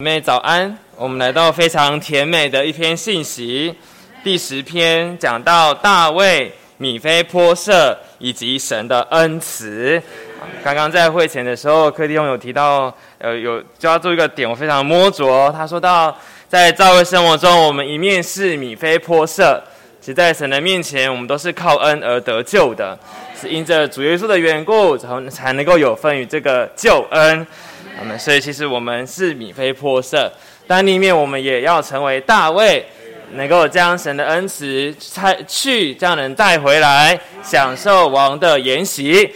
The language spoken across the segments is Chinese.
妹早安，我们来到非常甜美的一篇信息，第十篇讲到大卫、米菲波设以及神的恩慈。刚刚在会前的时候，柯弟兄有提到，呃，有抓住一个点，我非常摸着。他说到，在教会生活中，我们一面是米菲波设，其实在神的面前，我们都是靠恩而得救的，是因着主耶稣的缘故，才才能够有份于这个救恩。我们所以其实我们是米菲波设，但另一面我们也要成为大卫，能够将神的恩慈差去将人带回来，享受王的筵席。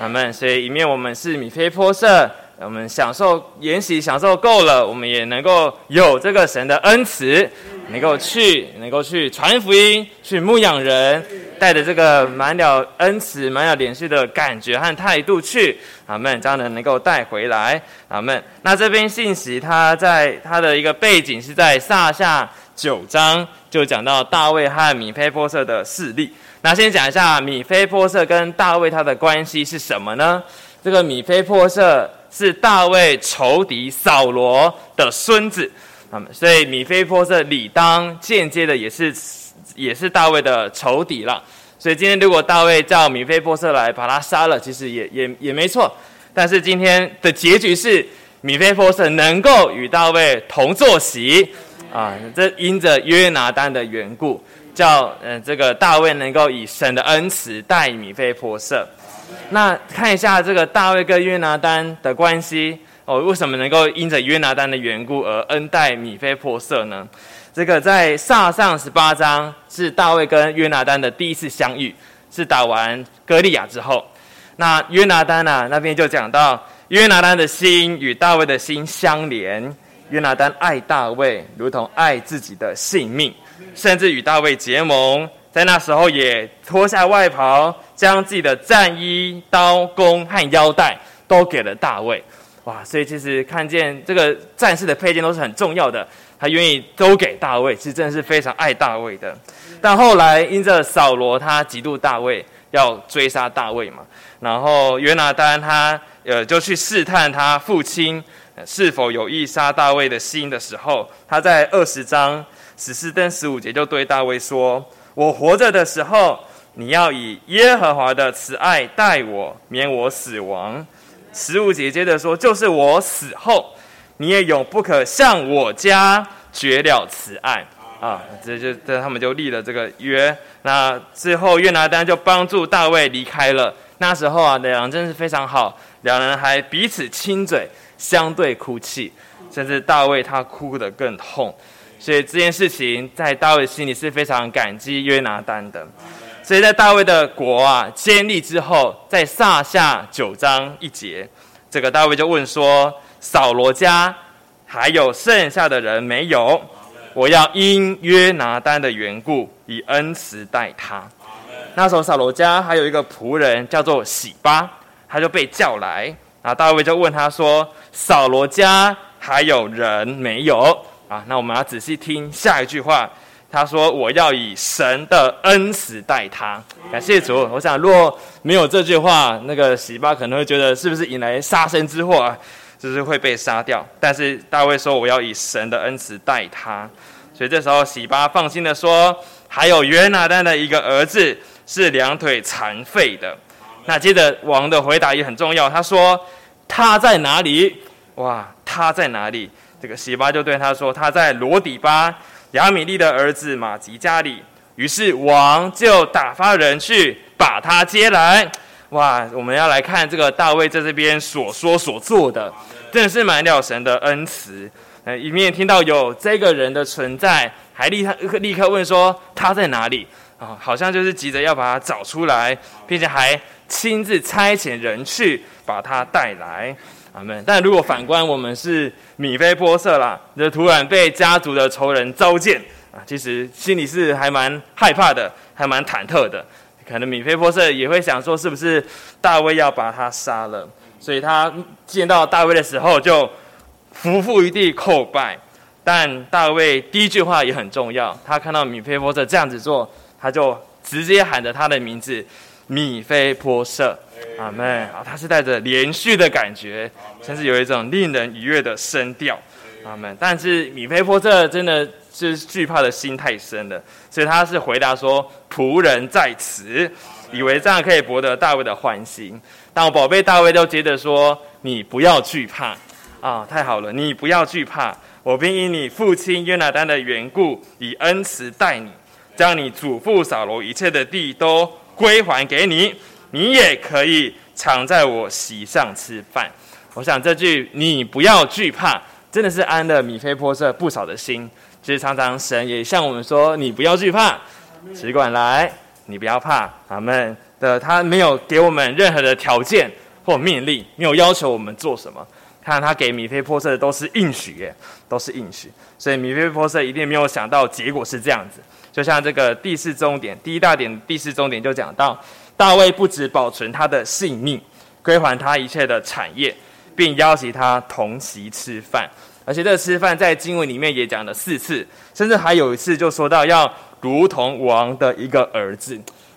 阿门。所以一面我们是米菲波设，我们享受筵席享受够了，我们也能够有这个神的恩慈，能够去能够去传福音，去牧养人。带着这个满了恩慈、满了连续的感觉和态度去，阿门，这样的能够带回来，阿门。那这边信息，它在它的一个背景是在撒下九章，就讲到大卫和米菲波设的事例。那先讲一下米菲波设跟大卫他的关系是什么呢？这个米菲波设是大卫仇敌扫罗的孙子，那么所以米菲波设理当间接的也是。也是大卫的仇敌了，所以今天如果大卫叫米菲波设来把他杀了，其实也也也没错。但是今天的结局是米菲波设能够与大卫同坐席啊，这因着约拿丹的缘故，叫嗯这个大卫能够以神的恩慈待米菲波设。那看一下这个大卫跟约拿丹的关系哦，为什么能够因着约拿丹的缘故而恩待米菲波色呢？这个在撒上十八章是大卫跟约拿丹的第一次相遇，是打完歌利亚之后。那约拿丹呢那边就讲到约拿丹的心与大卫的心相连，约拿丹爱大卫如同爱自己的性命，甚至与大卫结盟，在那时候也脱下外袍，将自己的战衣、刀弓和腰带都给了大卫。哇，所以其实看见这个战士的配件都是很重要的。他愿意都给大卫，其实真的是非常爱大卫的。但后来因着扫罗他嫉妒大卫，要追杀大卫嘛，然后约拿丹他呃就去试探他父亲是否有意杀大卫的心的时候，他在二十章十四跟十五节就对大卫说：“我活着的时候，你要以耶和华的慈爱待我，免我死亡。”十五节接着说：“就是我死后。”你也永不可向我家绝了慈爱啊！这就这他们就立了这个约。那最后约拿丹就帮助大卫离开了。那时候啊，两人真是非常好，两人还彼此亲嘴，相对哭泣，甚至大卫他哭得更痛。所以这件事情在大卫心里是非常感激约拿丹的。所以在大卫的国啊建立之后，在撒下九章一节，这个大卫就问说。扫罗家还有剩下的人没有？我要因约拿丹的缘故，以恩慈待他。那时候扫罗家还有一个仆人叫做喜巴，他就被叫来，啊，大卫就问他说：“扫罗家还有人没有？”啊，那我们要仔细听下一句话。他说：“我要以神的恩慈待他。”感谢主。我想，若没有这句话，那个喜巴可能会觉得是不是引来杀身之祸啊？就是会被杀掉，但是大卫说：“我要以神的恩慈待他。”所以这时候喜巴放心的说：“还有约拿丹的一个儿子是两腿残废的。”那接着王的回答也很重要，他说：“他在哪里？”哇，他在哪里？这个喜巴就对他说：“他在罗底巴亚米利的儿子马吉家里。”于是王就打发人去把他接来。哇，我们要来看这个大卫在这边所说所做的，真的是满了神的恩慈。呃，一面听到有这个人的存在，还立刻立刻问说他在哪里啊？好像就是急着要把他找出来，并且还亲自差遣人去把他带来。阿门。但如果反观我们是米菲波色啦，就突然被家族的仇人召见啊，其实心里是还蛮害怕的，还蛮忐忑的。可能米菲波色也会想说，是不是大卫要把他杀了？所以他见到大卫的时候就伏伏于地叩拜。但大卫第一句话也很重要，他看到米菲波色这样子做，他就直接喊着他的名字“米菲波设”。阿门啊！他是带着连续的感觉，甚至有一种令人愉悦的声调。阿门。但是米菲波这真的是惧怕的心太深了，所以他是回答说：“仆人在此。”以为这样可以博得大卫的欢心。但我宝贝大卫就接着说：“你不要惧怕啊！太好了，你不要惧怕。我便因你父亲约拿丹的缘故，以恩慈待你，将你祖父扫罗一切的地都归还给你，你也可以常在我席上吃饭。”我想这句“你不要惧怕”真的是安了米菲波设不少的心。其实常常神也向我们说：“你不要惧怕，只管来。”你不要怕，阿门的，他没有给我们任何的条件或命令，没有要求我们做什么。看他给米菲波设的都是应许耶，都是应许。所以米菲波设一定没有想到结果是这样子。就像这个第四终点，第一大点第四终点就讲到，大卫不止保存他的性命，归还他一切的产业，并邀请他同席吃饭。而且这个吃饭在经文里面也讲了四次，甚至还有一次就说到要。如同王的一个儿子，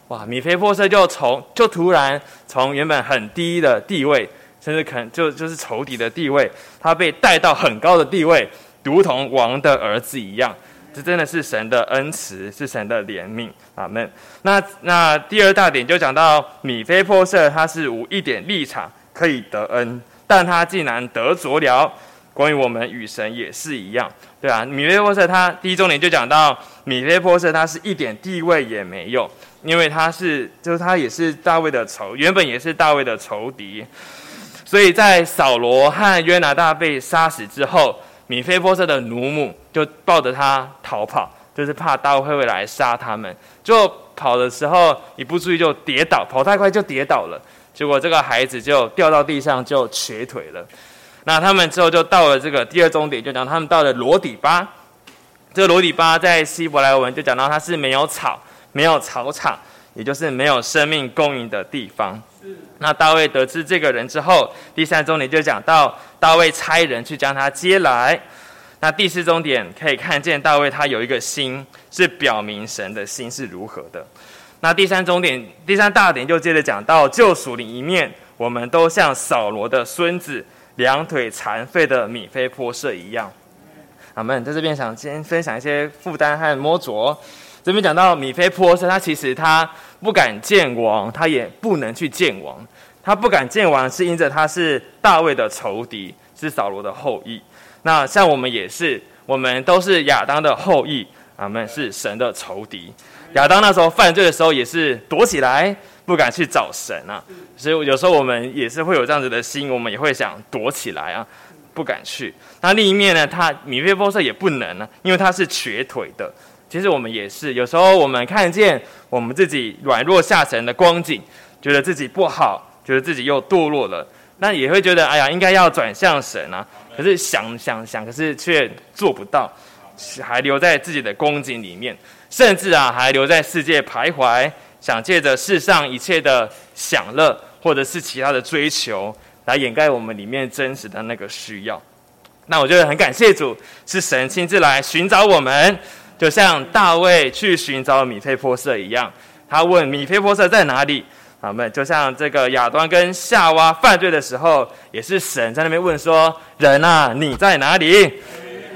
哇！米菲波设就从就突然从原本很低的地位，甚至可能就就是仇敌的地位，他被带到很高的地位，如同王的儿子一样。这真的是神的恩慈，是神的怜悯。阿门。那那第二大点就讲到米菲波设，他是无一点立场可以得恩，但他竟然得着了。关于我们与神也是一样。对啊，米菲波设他第一重点就讲到米菲波设他是一点地位也没有，因为他是就是他也是大卫的仇，原本也是大卫的仇敌，所以在扫罗和约拿大被杀死之后，米菲波设的奴母就抱着他逃跑，就是怕大卫会来杀他们，就跑的时候一不注意就跌倒，跑太快就跌倒了，结果这个孩子就掉到地上就瘸腿了。那他们之后就到了这个第二终点，就讲他们到了罗底巴。这个罗底巴在希伯来文就讲到它是没有草、没有草场，也就是没有生命供应的地方。那大卫得知这个人之后，第三终点就讲到大卫差人去将他接来。那第四终点可以看见大卫他有一个心，是表明神的心是如何的。那第三终点、第三大点就接着讲到救赎的一面，我们都像扫罗的孙子。两腿残废的米菲波设一样，阿门。在这边想先分享一些负担和摸着。这边讲到米菲波设，他其实他不敢见王，他也不能去见王。他不敢见王，是因着他是大卫的仇敌，是扫罗的后裔。那像我们也是，我们都是亚当的后裔，阿门，是神的仇敌。亚当那时候犯罪的时候，也是躲起来。不敢去找神啊，所以有时候我们也是会有这样子的心，我们也会想躲起来啊，不敢去。那另一面呢，他米菲波设也不能呢，因为他是瘸腿的。其实我们也是，有时候我们看见我们自己软弱下沉的光景，觉得自己不好，觉得自己又堕落了，那也会觉得哎呀，应该要转向神啊。可是想想想，可是却做不到，还留在自己的光景里面，甚至啊，还留在世界徘徊。想借着世上一切的享乐，或者是其他的追求，来掩盖我们里面真实的那个需要。那我觉得很感谢主，是神亲自来寻找我们，就像大卫去寻找米菲波设一样。他问米菲波设在哪里？好，们就像这个亚当跟夏娃犯罪的时候，也是神在那边问说：“人啊，你在哪里？”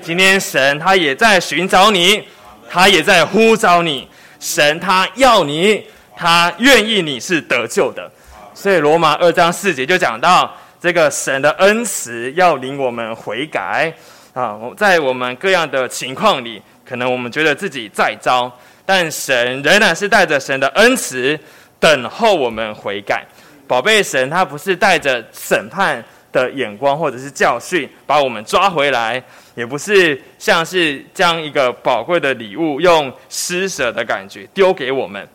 今天神他也在寻找你，他也在呼召你。神他要你。他愿意你是得救的，所以罗马二章四节就讲到这个神的恩慈要领我们悔改啊！在我们各样的情况里，可能我们觉得自己再糟，但神仍然是带着神的恩慈等候我们悔改。宝贝神，他不是带着审判的眼光或者是教训把我们抓回来，也不是像是将一个宝贵的礼物用施舍的感觉丢给我们。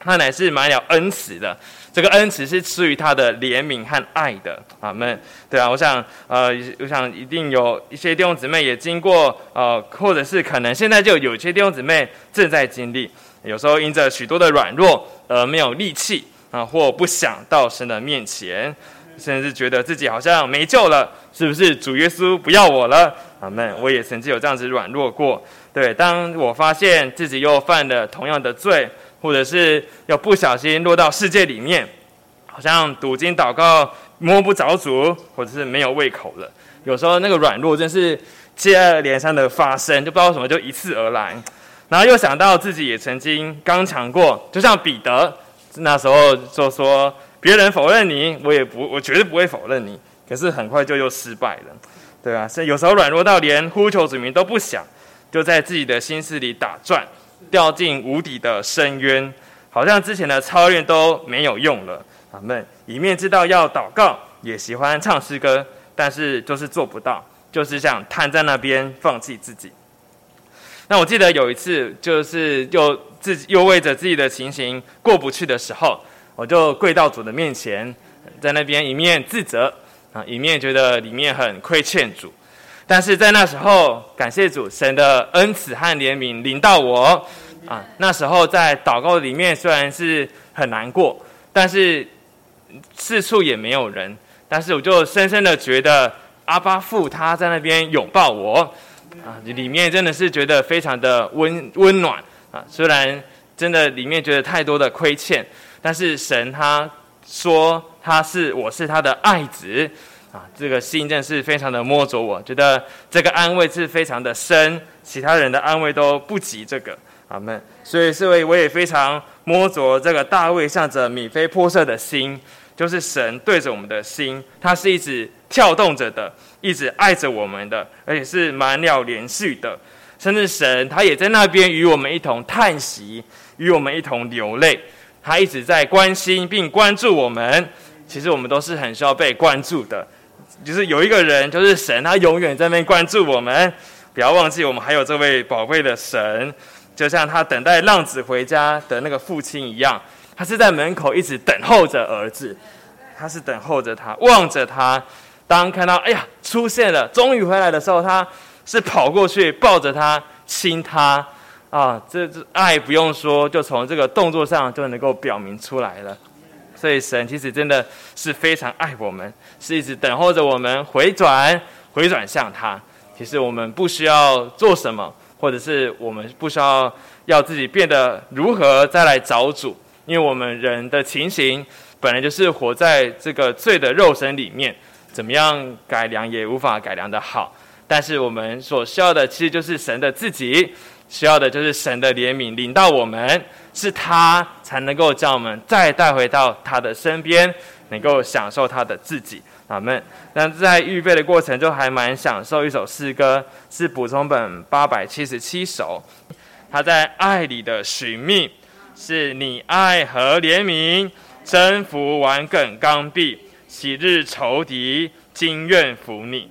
他乃是满了恩慈的，这个恩慈是出于他的怜悯和爱的。阿门。对啊，我想，呃，我想一定有一些弟兄姊妹也经过，呃，或者是可能现在就有些弟兄姊妹正在经历，有时候因着许多的软弱而没有力气啊，或不想到神的面前，甚至觉得自己好像没救了，是不是主耶稣不要我了？阿门。我也曾经有这样子软弱过。对，当我发现自己又犯了同样的罪。或者是有不小心落到世界里面，好像读经祷告摸不着主，或者是没有胃口了。有时候那个软弱真是接二连三的发生，就不知道什么就一次而来。然后又想到自己也曾经刚强过，就像彼得那时候就说：“别人否认你，我也不，我绝对不会否认你。”可是很快就又失败了，对吧？所以有时候软弱到连呼求主名都不想，就在自己的心思里打转，掉进无底的深渊，好像之前的操练都没有用了。阿们。一面知道要祷告，也喜欢唱诗歌，但是就是做不到，就是想瘫在那边放弃自己。那我记得有一次，就是又自己又为着自己的情形过不去的时候，我就跪到主的面前，在那边一面自责啊，一面觉得里面很亏欠主。但是在那时候，感谢主神的恩慈和怜悯临到我啊。那时候在祷告里面虽然是很难过，但是四处也没有人，但是我就深深的觉得阿巴父他在那边拥抱我。啊，里面真的是觉得非常的温温暖啊！虽然真的里面觉得太多的亏欠，但是神他说他是我是他的爱子啊，这个心真的是非常的摸着我，觉得这个安慰是非常的深，其他人的安慰都不及这个阿门。所以，所以我也非常摸着这个大卫向着米菲波设的心，就是神对着我们的心，他是一直跳动着的。一直爱着我们的，而且是满了连续的，甚至神他也在那边与我们一同叹息，与我们一同流泪。他一直在关心并关注我们。其实我们都是很需要被关注的，就是有一个人，就是神，他永远在那边关注我们。不要忘记，我们还有这位宝贵的神，就像他等待浪子回家的那个父亲一样，他是在门口一直等候着儿子，他是等候着他，望着他。当看到哎呀出现了，终于回来的时候，他是跑过去抱着他亲他啊，这这爱不用说，就从这个动作上就能够表明出来了。所以神其实真的是非常爱我们，是一直等候着我们回转回转向他。其实我们不需要做什么，或者是我们不需要要自己变得如何再来找主，因为我们人的情形本来就是活在这个罪的肉身里面。怎么样改良也无法改良的好，但是我们所需要的其实就是神的自己，需要的就是神的怜悯领到我们，是他才能够将我们再带回到他的身边，能够享受他的自己。阿门。那在预备的过程中，还蛮享受一首诗歌，是补充本八百七十七首，他在爱里的寻觅，是你爱和怜悯征服顽梗刚愎。昔日仇敌，今愿服你。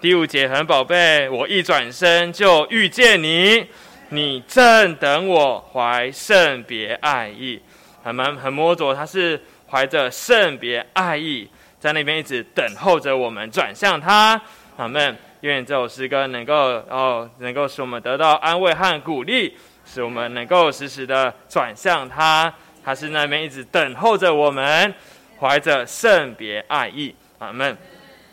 第五节很宝贝，我一转身就遇见你，你正等我怀圣别爱意，很蛮很摸着，他是怀着圣别爱意，在那边一直等候着我们转向他。阿门。愿这首诗歌能够哦，能够使我们得到安慰和鼓励，使我们能够时时的转向他。他是那边一直等候着我们。怀着圣别爱意，阿门。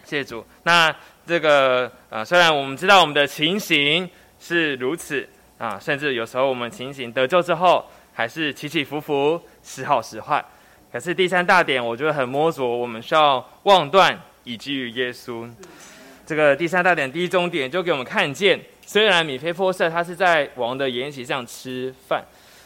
谢谢主。那这个呃，虽然我们知道我们的情形是如此啊，甚至有时候我们情形得救之后还是起起伏伏，时好时坏。可是第三大点，我觉得很摸着，我们需要望断以至于耶稣。这个第三大点第一终点就给我们看见，虽然米菲波设他是在王的筵席上吃饭，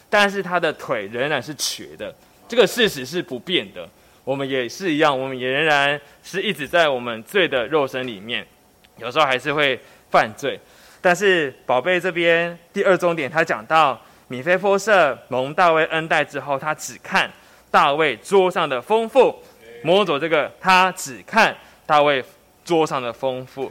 但是他的腿仍然是瘸的，这个事实是不变的。我们也是一样，我们也仍然是一直在我们罪的肉身里面，有时候还是会犯罪。但是宝贝这边第二重点，他讲到米菲波设蒙大卫恩待之后，他只看大卫桌上的丰富，摸走这个，他只看大卫桌上的丰富。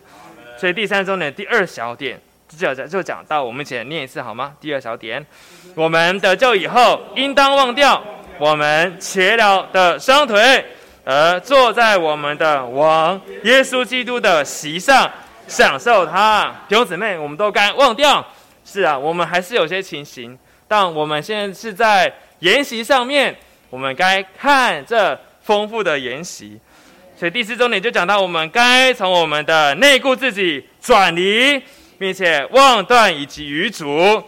所以第三重点第二小点就讲就讲到，我们一起来念一次好吗？第二小点，我们得救以后，应当忘掉。我们瘸了的双腿，而坐在我们的王耶稣基督的席上，享受它。弟兄姊妹，我们都该忘掉。是啊，我们还是有些情形，但我们现在是在筵席上面，我们该看这丰富的筵席。所以第四重点就讲到，我们该从我们的内顾自己转离，并且忘断以及于主。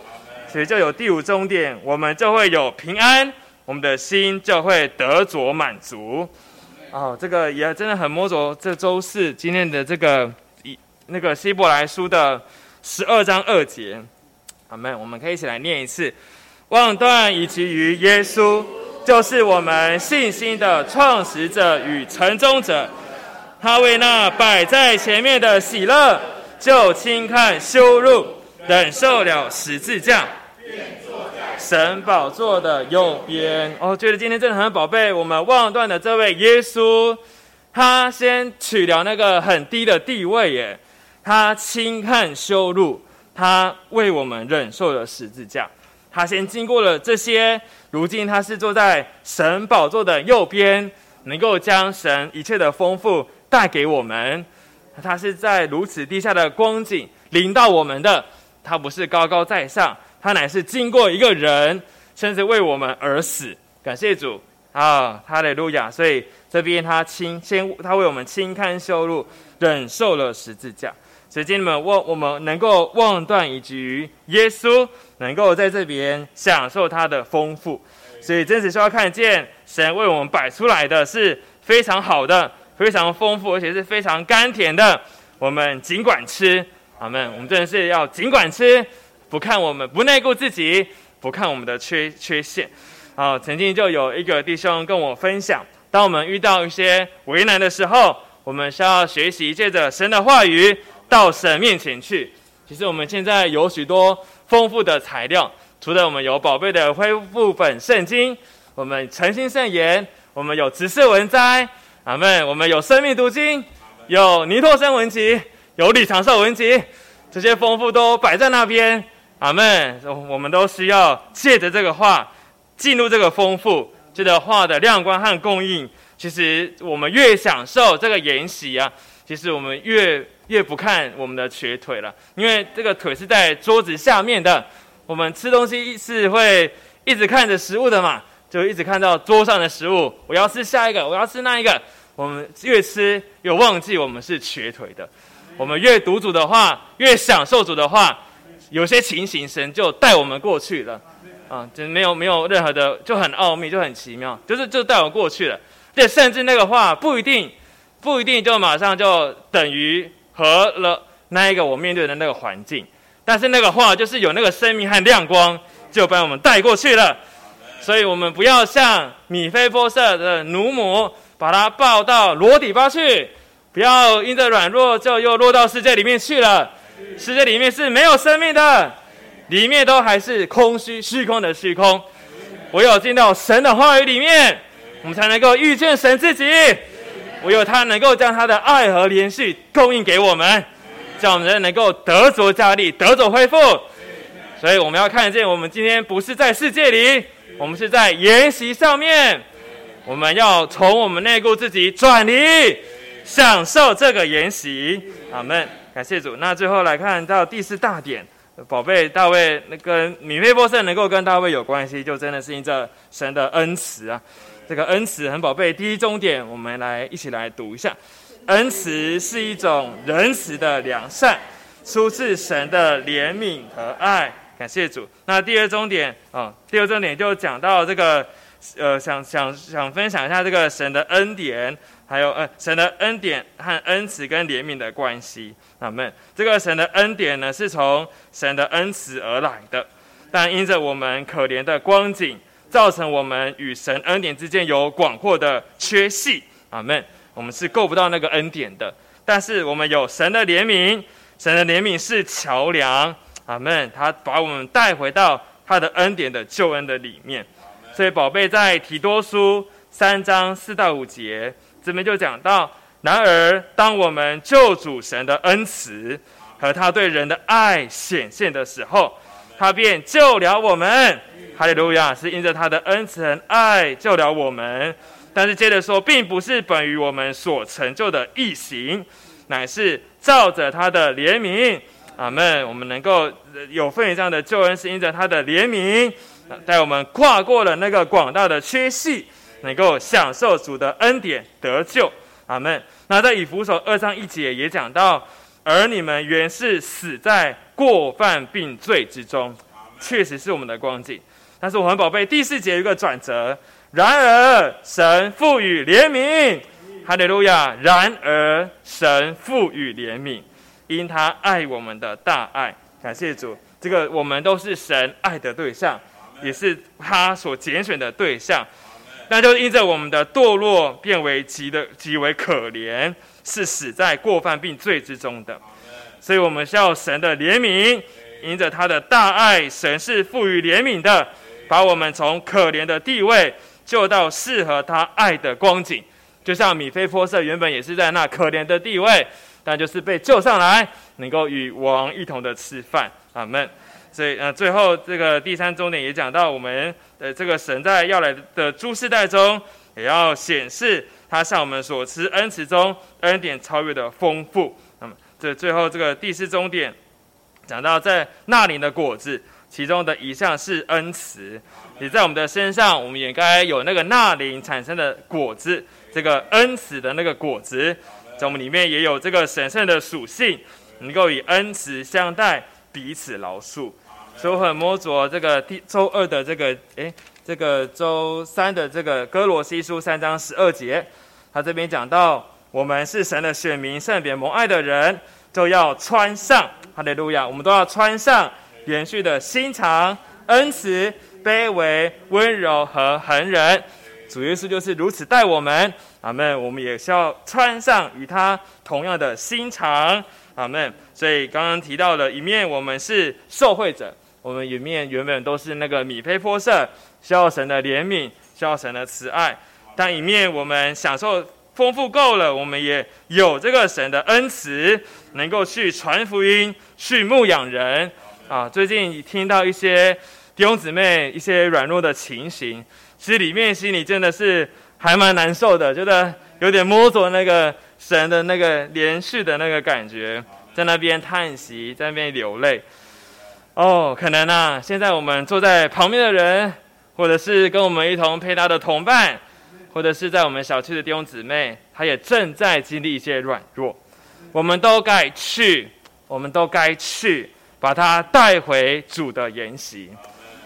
所以就有第五终点，我们就会有平安。我们的心就会得着满足，哦，这个也真的很摸着。这周四今天的这个那个希伯来书的十二章二节。阿门。我们可以一起来念一次：望断以及于耶稣，就是我们信心的创始者与成终者。他为那摆在前面的喜乐，就轻看羞辱，忍受了十字架。神宝座的右边。哦，觉得今天真的很宝贝。我们望断的这位耶稣，他先取了那个很低的地位耶，他轻看羞辱，他为我们忍受了十字架。他先经过了这些，如今他是坐在神宝座的右边，能够将神一切的丰富。带给我们，他是在如此低下的光景临到我们的，他不是高高在上，他乃是经过一个人，甚至为我们而死。感谢主啊，哈利路亚！所以这边他亲先，他为我们轻看羞辱，忍受了十字架。所以今天们望我们能够望断以及耶稣，能够在这边享受他的丰富。所以真实需要看见神为我们摆出来的是非常好的。非常丰富，而且是非常甘甜的。我们尽管吃，阿门。我们真的是要尽管吃，不看我们，不内顾自己，不看我们的缺缺陷。啊，曾经就有一个弟兄跟我分享，当我们遇到一些为难的时候，我们需要学习借着神的话语到神面前去。其实我们现在有许多丰富的材料，除了我们有宝贝的恢复本圣经，我们诚心圣言，我们有执事文摘。阿门！我们有生命读经，有尼托生文集，有李长寿文集，这些丰富都摆在那边。阿门！我们都需要借着这个话进入这个丰富，这个话的亮光和供应。其实我们越享受这个筵席啊，其实我们越越不看我们的瘸腿了，因为这个腿是在桌子下面的。我们吃东西是会一直看着食物的嘛。就一直看到桌上的食物，我要吃下一个，我要吃那一个。我们越吃越忘记我们是瘸腿的。我们越读主的话，越享受主的话，有些情形神就带我们过去了。啊，就没有没有任何的，就很奥秘，就很奇妙，就是就带我过去了。这甚至那个话不一定不一定就马上就等于和了那一个我面对的那个环境，但是那个话就是有那个生命和亮光，就把我们带过去了。所以我们不要像米菲波色的奴母，把他抱到罗底巴去，不要因着软弱就又落到世界里面去了。世界里面是没有生命的，里面都还是空虚虚空的虚空。唯有进到神的话语里面，我们才能够遇见神自己。唯有他能够将他的爱和连续供应给我们，叫我们能够得着加力，得着恢复。所以我们要看见，我们今天不是在世界里。我们是在研习上面，我们要从我们内部自己转离，享受这个研习。阿门，感谢主。那最后来看到第四大点，宝贝大卫，那跟米菲波设能够跟大卫有关系，就真的是因着神的恩慈啊。这个恩慈很宝贝。第一重点，我们来一起来读一下：恩慈是一种仁慈的良善，出自神的怜悯和爱。感谢主。那第二重点啊，第二重点就讲到这个，呃，想想想分享一下这个神的恩典，还有呃神的恩典和恩慈跟怜悯的关系。阿门。这个神的恩典呢，是从神的恩慈而来的，但因着我们可怜的光景，造成我们与神恩典之间有广阔的缺隙。阿门。我们是够不到那个恩典的，但是我们有神的怜悯，神的怜悯是桥梁。阿门！他把我们带回到他的恩典的救恩的里面，所以宝贝在提多书三章四到五节这边就讲到：然而，当我们救主神的恩慈和他对人的爱显现的时候，他便救了我们。哈利路亚！是因着他的恩慈和爱救了我们。但是接着说，并不是本于我们所成就的义行，乃是照着他的怜悯。阿门！我们能够有份于这样的救恩，是因着他的怜悯，带我们跨过了那个广大的缺隙，能够享受主的恩典得救。阿门！那在以弗所二章一节也讲到，而你们原是死在过犯并罪之中，确实是我们的光景。但是我们宝贝第四节有一个转折，然而神赋予怜悯，哈利路亚！然而神赋予怜悯。因他爱我们的大爱。感谢主，这个我们都是神爱的对象，也是他所拣选的对象。那就因着我们的堕落，变为极的极为可怜，是死在过犯并罪之中的。所以，我们需要神的怜悯，因着他的大爱，神是赋予怜悯的，把我们从可怜的地位救到适合他爱的光景。就像米菲波色原本也是在那可怜的地位，但就是被救上来，能够与王一同的吃饭。阿门。所以，呃，最后这个第三重点也讲到，我们的这个神在要来的诸世代中，也要显示他向我们所赐恩慈中恩典超越的丰富。那么，这最后这个第四重点讲到，在那灵的果子，其中的一项是恩慈，也在我们的身上，我们也该有那个纳灵产生的果子，这个恩慈的那个果子，在我们里面也有这个神圣的属性，能够以恩慈相待，彼此饶恕。所以我很摸着这个第周二的这个，诶，这个周三的这个哥罗西书三章十二节，他这边讲到，我们是神的选民，圣别蒙爱的人，就要穿上，哈利路亚，我们都要穿上连续的心肠、恩慈、卑微、温柔和恒忍。主耶稣就是如此待我们，阿门。我们也需要穿上与他同样的心肠，阿门。所以刚刚提到了一面，我们是受惠者。我们一面原本都是那个米胚泼色，需要神的怜悯，需要神的慈爱。但一面我们享受丰富够了，我们也有这个神的恩慈，能够去传福音，去牧养人。啊，最近听到一些弟兄姊妹一些软弱的情形，其实里面心里真的是还蛮难受的，觉得有点摸着那个神的那个连续的那个感觉，在那边叹息，在那边流泪。哦，可能啊，现在我们坐在旁边的人，或者是跟我们一同配搭的同伴，或者是在我们小区的弟兄姊妹，他也正在经历一些软弱。我们都该去，我们都该去，把他带回主的筵席。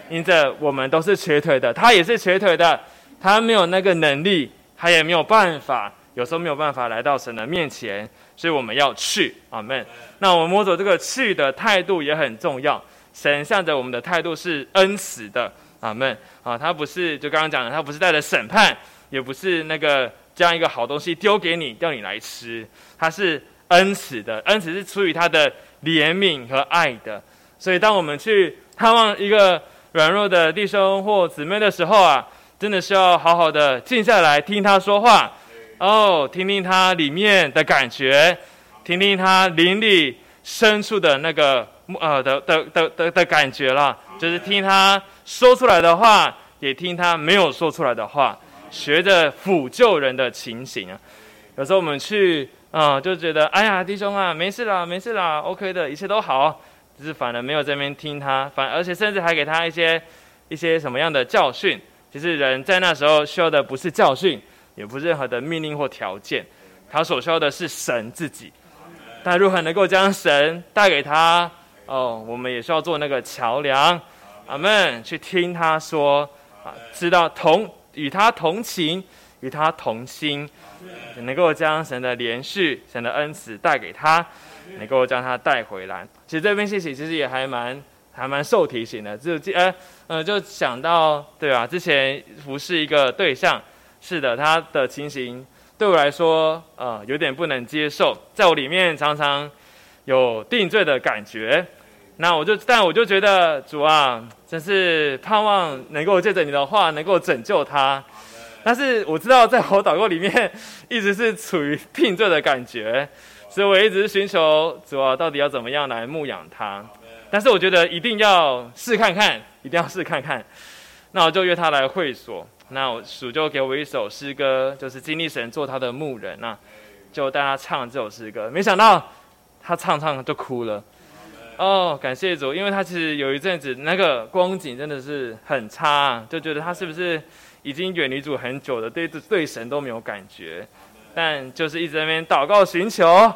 因着我们都是瘸腿的，他也是瘸腿的，他没有那个能力，他也没有办法，有时候没有办法来到神的面前，所以我们要去。阿门。那我们摸着这个去的态度也很重要。神向着我们的态度是恩慈的，阿门啊！他不是就刚刚讲的，他不是带着审判，也不是那个将一个好东西丢给你，叫你来吃。他是恩慈的，恩慈是出于他的怜悯和爱的。所以，当我们去探望一个软弱的弟兄或姊妹的时候啊，真的是要好好的静下来听他说话，哦，听听他里面的感觉，听听他灵里深处的那个。呃的的的的的感觉了，就是听他说出来的话，也听他没有说出来的话，学着辅救人的情形啊。有时候我们去啊，就觉得哎呀，弟兄啊，没事啦，没事啦，OK 的，一切都好，只是反而没有在那边听他，反而且甚至还给他一些一些什么样的教训。其实人在那时候需要的不是教训，也不是任何的命令或条件，他所需要的是神自己。但如何能够将神带给他？哦，我们也需要做那个桥梁，阿门。去听他说，啊，知道同与他同情，与他同心，能够将神的连续、神的恩慈带给他，能够将他带回来。其实这边谢谢，其实也还蛮还蛮受提醒的。就呃呃，就想到对吧？之前服侍一个对象，是的，他的情形对我来说，呃，有点不能接受，在我里面常常有定罪的感觉。那我就，但我就觉得主啊，真是盼望能够借着你的话能够拯救他。但是我知道在我祷告里面一直是处于定罪的感觉，所以我一直寻求主啊，到底要怎么样来牧养他。但是我觉得一定要试看看，一定要试看看。那我就约他来会所，那我主就给我一首诗歌，就是经历神做他的牧人那就带他唱这首诗歌。没想到他唱唱就哭了。哦，感谢主，因为他其实有一阵子那个光景真的是很差，就觉得他是不是已经远离主很久了，对对神都没有感觉，但就是一直在那边祷告寻求，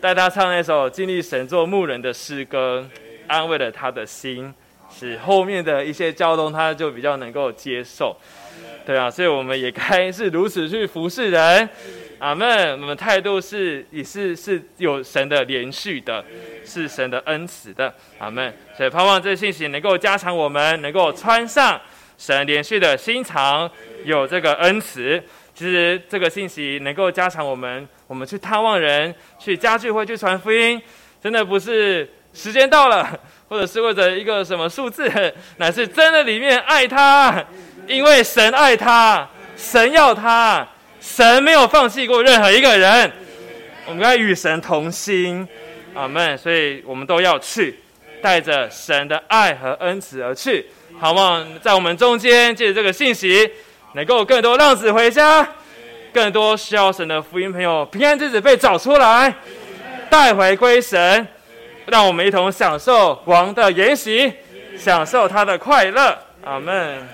带他唱那首经历神做牧人的诗歌，安慰了他的心，使后面的一些交通他就比较能够接受。对啊，所以我们也该是如此去服侍人。阿门。我们态度是也是是有神的连续的，是神的恩慈的。阿门。所以盼望这信息能够加强我们，能够穿上神连续的心肠，有这个恩慈。其实这个信息能够加强我们，我们去探望人，去家聚会，去传福音，真的不是时间到了，或者是为了一个什么数字，乃是真的里面爱他，因为神爱他，神要他，神没有放弃过任何一个人，我们该与神同心，阿门。所以我们都要去，带着神的爱和恩慈而去，好望在我们中间借着这个信息。能够更多浪子回家，更多需要神的福音朋友平安之子被找出来，带回归神，让我们一同享受王的筵席，享受他的快乐。阿门。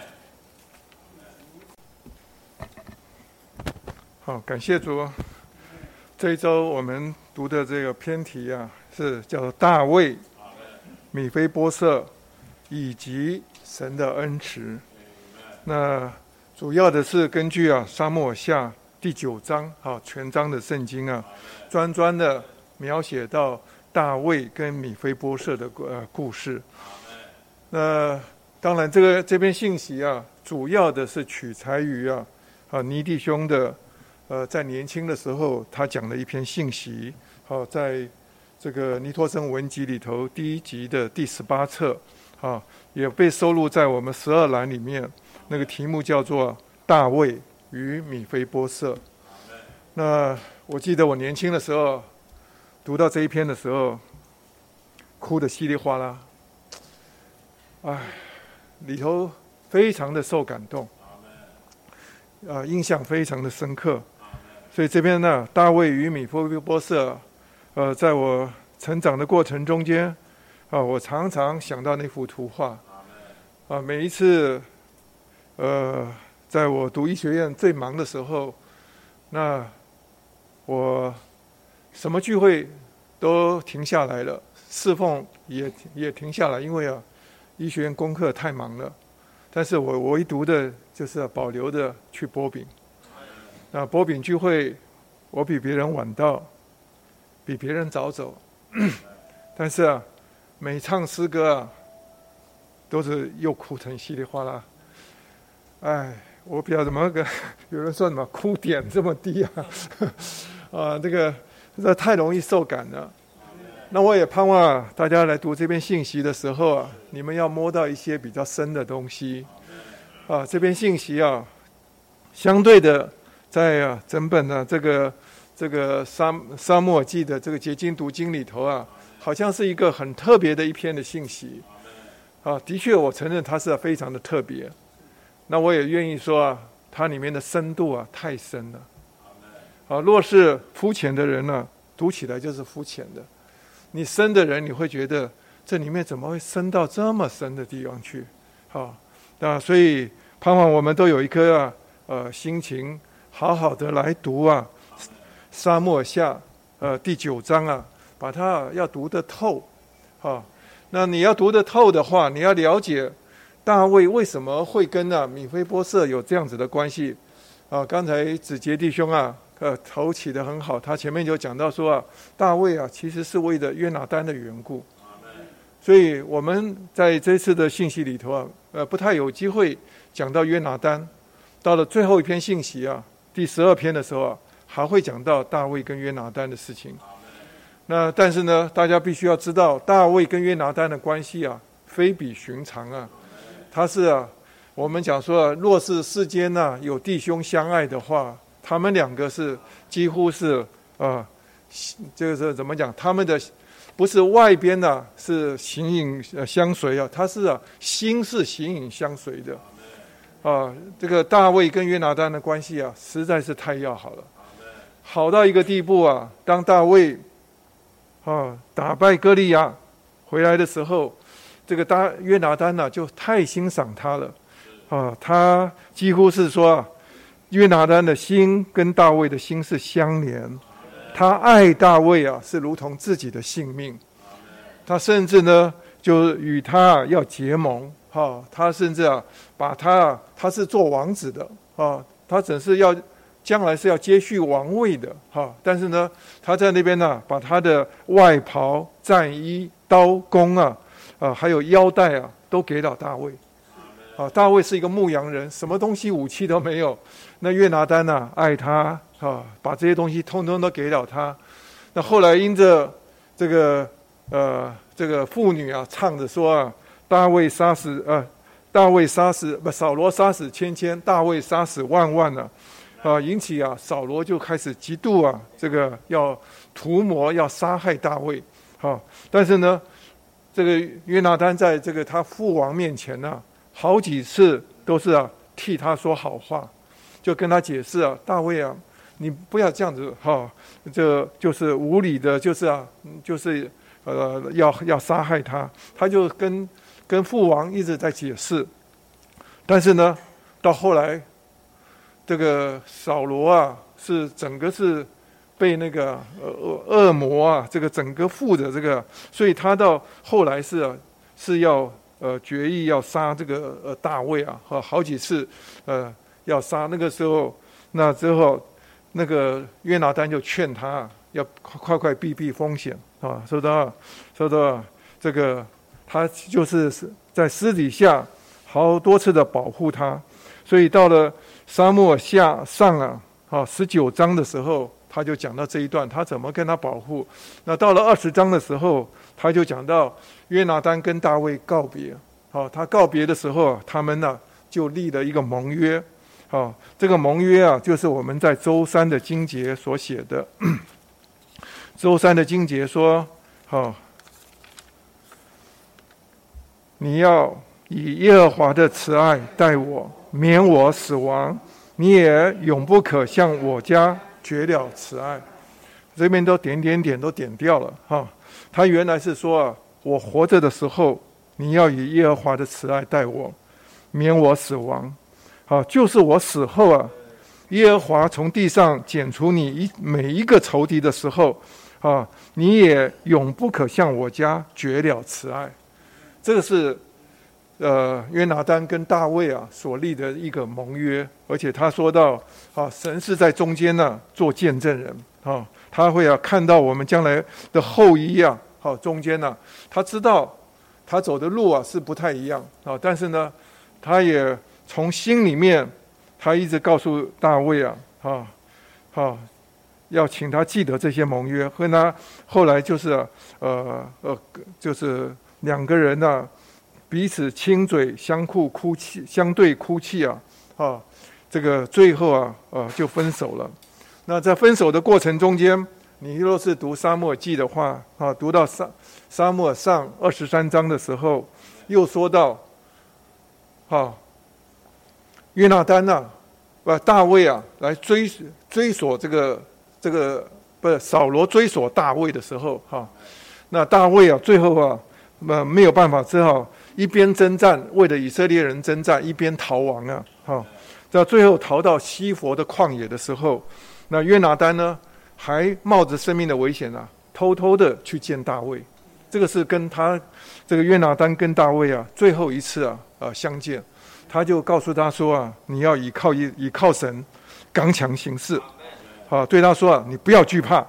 好，感谢主。这一周我们读的这个篇题啊，是叫大卫、米菲波瑟以及神的恩慈。那。主要的是根据啊《沙漠下》第九章，啊，全章的圣经啊，专专的描写到大卫跟米菲波设的呃故事。那当然，这个这篇信息啊，主要的是取材于啊啊尼弟兄的呃在年轻的时候他讲的一篇信息，好，在这个尼托森文集里头第一集的第十八册，啊，也被收录在我们十二栏里面。那个题目叫做《大卫与米菲波设》。那我记得我年轻的时候读到这一篇的时候，哭得稀里哗啦。唉，里头非常的受感动，啊，印象非常的深刻。所以这边呢，《大卫与米菲波设》，呃，在我成长的过程中间，啊，我常常想到那幅图画，啊，每一次。呃，在我读医学院最忙的时候，那我什么聚会都停下来了，侍奉也也停下来，因为啊，医学院功课太忙了。但是我唯独的就是保留的去波饼。那波饼聚会，我比别人晚到，比别人早走，但是啊，每唱诗歌啊，都是又哭成稀里哗啦。哎，我不知道怎么个，有人说什么哭点这么低啊？啊，这个这太容易受感了。那我也盼望大家来读这篇信息的时候啊，你们要摸到一些比较深的东西。啊，这篇信息啊，相对的，在啊整本的这个这个沙沙漠记的这个结晶读经里头啊，好像是一个很特别的一篇的信息。啊，的确，我承认它是非常的特别。那我也愿意说啊，它里面的深度啊太深了。啊，若是肤浅的人呢，读起来就是肤浅的；你深的人，你会觉得这里面怎么会深到这么深的地方去？好，那所以盼望我们都有一颗啊，呃，心情好好的来读啊，《沙漠下》呃第九章啊，把它要读得透。啊，那你要读得透的话，你要了解。大卫为什么会跟啊米菲波设有这样子的关系？啊，刚才子杰弟兄啊，呃，头起的很好，他前面就讲到说啊，大卫啊，其实是为了约拿丹的缘故。所以我们在这次的信息里头啊，呃，不太有机会讲到约拿丹。到了最后一篇信息啊，第十二篇的时候啊，还会讲到大卫跟约拿丹的事情。那但是呢，大家必须要知道，大卫跟约拿丹的关系啊，非比寻常啊。他是啊，我们讲说啊，若是世间呢有弟兄相爱的话，他们两个是几乎是啊，这个是怎么讲？他们的不是外边呢是形影相随啊，他是啊心是形影相随的啊。这个大卫跟约拿丹的关系啊，实在是太要好了，好到一个地步啊。当大卫啊打败歌利亚回来的时候。这个大约拿丹呢，就太欣赏他了，啊，他几乎是说，约拿丹的心跟大卫的心是相连，他爱大卫啊，是如同自己的性命，他甚至呢，就与他要结盟，哈，他甚至啊，把他他是做王子的，啊，他只是要将来是要接续王位的哈。但是呢，他在那边呢，把他的外袍、战衣、刀弓啊，啊，还有腰带啊，都给了大卫。啊，大卫是一个牧羊人，什么东西武器都没有。那约拿丹呢，爱他啊，把这些东西通通都给了他。那后来因着这个呃，这个妇女啊，唱着说啊，大卫杀死呃，大卫杀死不扫罗杀死千千，大卫杀死万万呢，啊引起啊扫罗就开始嫉妒啊，这个要图谋要杀害大卫。好，但是呢，这个约拿丹在这个他父王面前呢。好几次都是啊，替他说好话，就跟他解释啊，大卫啊，你不要这样子哈，这就是无理的，就是啊，就是呃，要要杀害他，他就跟跟父王一直在解释，但是呢，到后来，这个扫罗啊，是整个是被那个恶恶魔啊，这个整个附着这个，所以他到后来是是要。呃，决意要杀这个呃大卫啊，和好几次，呃，要杀。那个时候，那之后，那个约拿丹就劝他要快快避避风险啊，说到说到这个，他就是在私底下好多次的保护他。所以到了沙漠下上啊，啊十九章的时候，他就讲到这一段，他怎么跟他保护。那到了二十章的时候，他就讲到。约拿丹跟大卫告别，好，他告别的时候，他们呢就立了一个盟约，好，这个盟约啊，就是我们在周三的经节所写的。周三的经节说，好，你要以耶和华的慈爱待我，免我死亡，你也永不可向我家绝了慈爱。这边都点点点都点掉了，哈，他原来是说啊。我活着的时候，你要以耶和华的慈爱待我，免我死亡。好，就是我死后啊，耶和华从地上剪除你一每一个仇敌的时候，啊，你也永不可向我家绝了慈爱。这个是呃约拿丹跟大卫啊所立的一个盟约，而且他说到啊，神是在中间呢做见证人啊，他会啊看到我们将来的后裔啊。好，中间呢，他知道他走的路啊是不太一样啊，但是呢，他也从心里面，他一直告诉大卫啊，啊，好，要请他记得这些盟约，和他后来就是呃呃，就是两个人呢彼此亲嘴相互哭泣，相对哭泣啊，啊，这个最后啊呃就分手了。那在分手的过程中间。你若是读沙漠记的话，啊，读到沙沙漠上二十三章的时候，又说到，啊，约拿丹呐，不大卫啊，来追追索这个这个不是扫罗追索大卫的时候，哈，那大卫啊，最后啊，那没有办法，只好一边征战，为了以色列人征战，一边逃亡啊，哈，到最后逃到西佛的旷野的时候，那约拿丹呢？还冒着生命的危险啊，偷偷的去见大卫，这个是跟他这个约拿丹跟大卫啊最后一次啊啊相见，他就告诉他说啊，你要倚靠倚倚靠神，刚强行事，啊，对他说啊，你不要惧怕，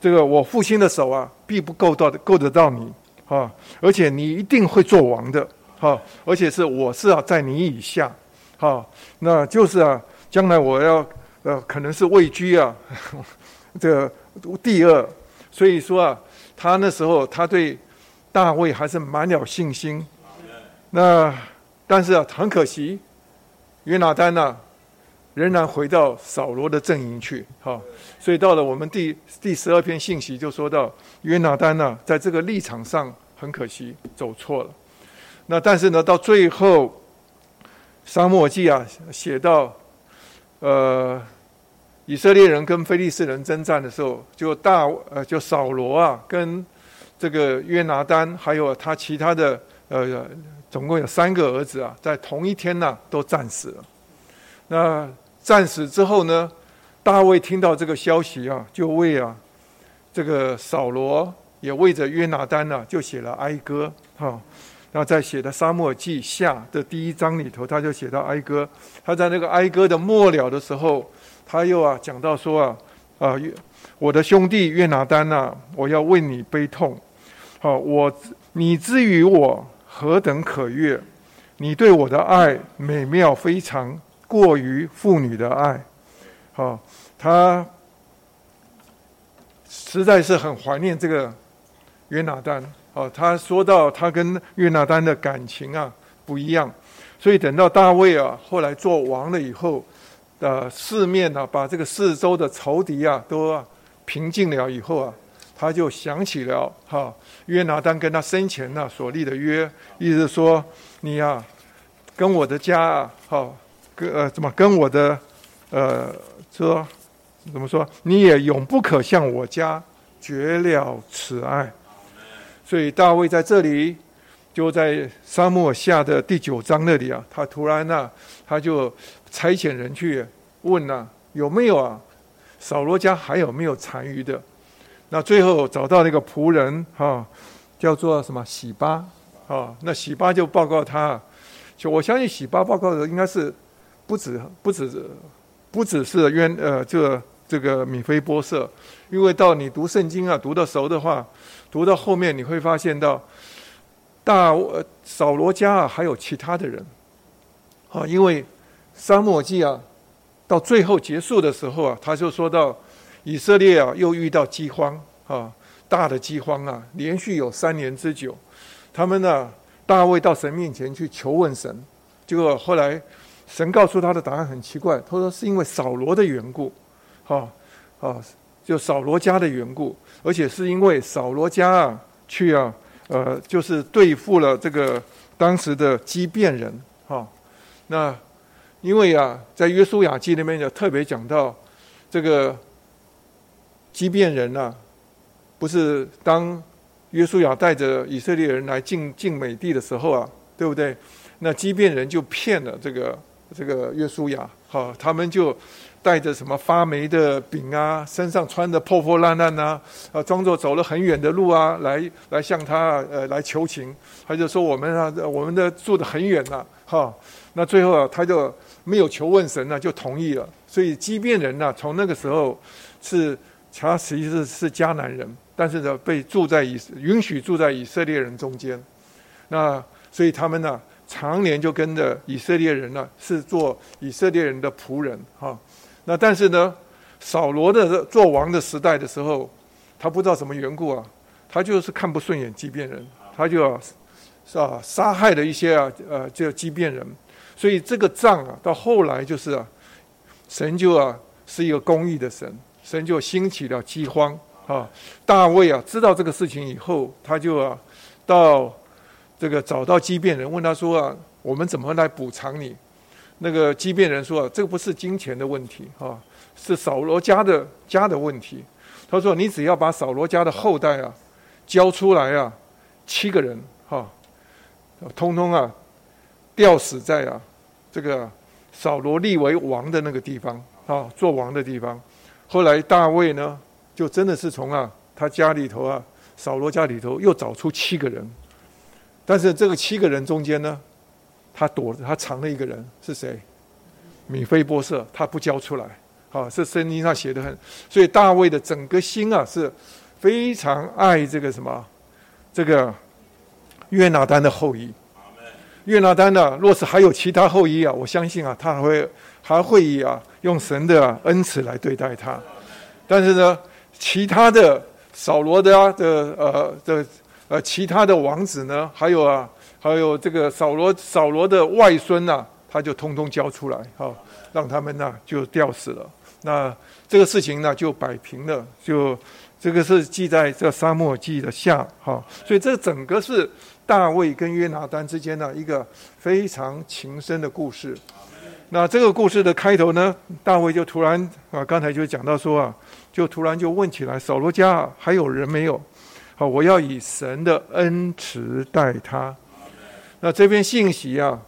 这个我父亲的手啊，必不够到够得到你。啊，而且你一定会做王的，哈，而且是我是啊在你以下，哈，那就是啊，将来我要呃可能是位居啊。这个第二，所以说啊，他那时候他对大卫还是满了信心。那但是啊，很可惜，约拿丹呢，仍然回到扫罗的阵营去。哈，所以到了我们第第十二篇信息就说到，约拿丹呢，在这个立场上很可惜走错了。那但是呢，到最后，沙漠记啊写到，呃。以色列人跟非利士人征战的时候，就大呃，就扫罗啊，跟这个约拿丹，还有他其他的呃，总共有三个儿子啊，在同一天呢都战死了。那战死之后呢，大卫听到这个消息啊，就为啊这个扫罗，也为着约拿丹呢，就写了哀歌哈。那在写的《沙漠记下》的第一章里头，他就写到哀歌。他在那个哀歌的末了的时候，他又啊讲到说啊啊，我的兄弟约拿丹呐，我要为你悲痛。好，我你之于我何等可悦？你对我的爱美妙非常，过于妇女的爱。好，他实在是很怀念这个约拿丹。哦，他说到他跟约拿丹的感情啊不一样，所以等到大卫啊后来做王了以后，呃，四面呢把这个四周的仇敌啊都平静了以后啊，他就想起了哈约拿丹跟他生前呢所立的约，意思说你呀跟我的家啊，好跟呃怎么跟我的呃说怎么说你也永不可向我家绝了此爱。所以大卫在这里，就在沙漠下的第九章那里啊，他突然呢，他就差遣人去问呐，有没有啊，扫罗家还有没有残余的？那最后找到那个仆人哈，叫做什么喜巴啊？那喜巴就报告他，就我相信喜巴报告的应该是不止不止不只是冤呃这这个米菲波色，因为到你读圣经啊，读得熟的话。读到后面你会发现到大扫罗家啊，还有其他的人啊，因为沙漠记啊，到最后结束的时候啊，他就说到以色列啊，又遇到饥荒啊，大的饥荒啊，连续有三年之久。他们呢，大卫到神面前去求问神，结果后来神告诉他的答案很奇怪，他说是因为扫罗的缘故，哈啊，就扫罗家的缘故。而且是因为扫罗家啊去啊，呃，就是对付了这个当时的畸变人，哈。那因为啊，在约书亚记那边就特别讲到，这个畸变人呐，不是当约书亚带着以色列人来进进美地的时候啊，对不对？那畸变人就骗了这个这个约书亚，哈，他们就。带着什么发霉的饼啊，身上穿的破破烂烂呐，啊，装作走了很远的路啊，来来向他呃来求情，他就说我们啊，我们的住的很远呐，哈，那最后啊，他就没有求问神呢，就同意了。所以畸变人呢，从那个时候是他实际是是迦南人，但是呢，被住在以允许住在以色列人中间，那所以他们呢，常年就跟着以色列人呢，是做以色列人的仆人，哈。那但是呢，扫罗的做王的时代的时候，他不知道什么缘故啊，他就是看不顺眼畸变人，他就要是吧杀害了一些啊呃这畸变人，所以这个仗啊到后来就是啊，神就啊是一个公义的神，神就兴起了饥荒啊。大卫啊知道这个事情以后，他就啊到这个找到畸变人，问他说啊，我们怎么来补偿你？那个畸变人说：“啊这个不是金钱的问题，哈，是扫罗家的家的问题。”他说：“你只要把扫罗家的后代啊交出来啊，七个人哈，通通啊吊死在啊这个扫罗立为王的那个地方啊，做王的地方。”后来大卫呢，就真的是从啊他家里头啊扫罗家里头又找出七个人，但是这个七个人中间呢。他躲，他藏了一个人是谁？米菲波色，他不交出来。好，这圣经上写的很。所以大卫的整个心啊，是非常爱这个什么？这个约拿丹的后裔。约拿丹呢，若是还有其他后裔啊，我相信啊，他还会还会以啊用神的恩慈来对待他。但是呢，其他的扫罗的啊的呃的呃其他的王子呢，还有啊。还有这个扫罗，扫罗的外孙呐，他就通通交出来，哈，让他们呐就吊死了。那这个事情呢就摆平了，就这个是记在这沙漠记的下，哈。所以这整个是大卫跟约拿丹之间的一个非常情深的故事。那这个故事的开头呢，大卫就突然啊，刚才就讲到说啊，就突然就问起来，扫罗家还有人没有？好，我要以神的恩慈待他。那这篇信息啊，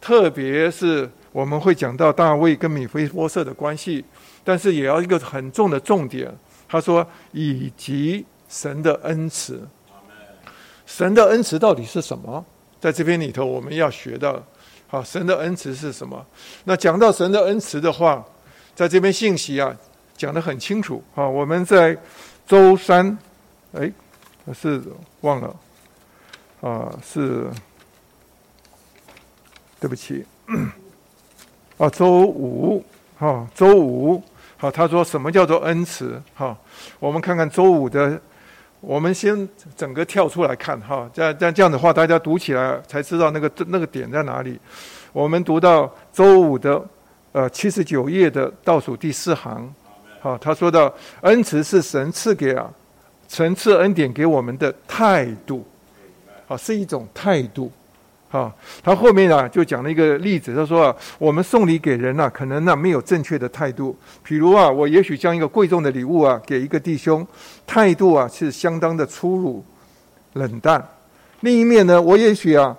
特别是我们会讲到大卫跟米菲波瑟的关系，但是也要一个很重的重点。他说，以及神的恩慈。神的恩慈到底是什么？在这篇里头我们要学到，好，神的恩慈是什么？那讲到神的恩慈的话，在这边信息啊讲得很清楚。好，我们在周三，哎，是忘了，啊，是，对不起，啊，周五，哈，周五，好，他说什么叫做恩慈？哈，我们看看周五的。我们先整个跳出来看哈，这样这样这样的话，大家读起来才知道那个那个点在哪里。我们读到周五的呃七十九页的倒数第四行，好，他说到恩慈是神赐给啊，神赐恩典给我们的态度，好，是一种态度。啊，他后面啊就讲了一个例子，他说啊，我们送礼给人呢，可能呢没有正确的态度。比如啊，我也许将一个贵重的礼物啊给一个弟兄，态度啊是相当的粗鲁、冷淡。另一面呢，我也许啊，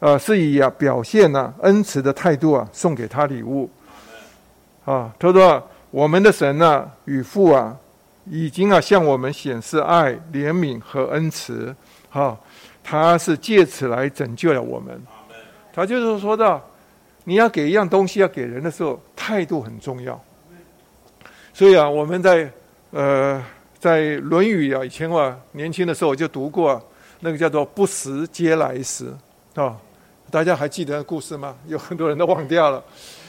呃，是以啊表现呢恩慈的态度啊送给他礼物。啊，他说我们的神呢与父啊，已经啊向我们显示爱、怜悯和恩慈。哈。他是借此来拯救了我们。他就是说到，你要给一样东西要给人的时候，态度很重要。所以啊，我们在呃在《论语》啊，以前我年轻的时候我就读过那个叫做“不食嗟来食”啊，大家还记得故事吗？有很多人都忘掉了。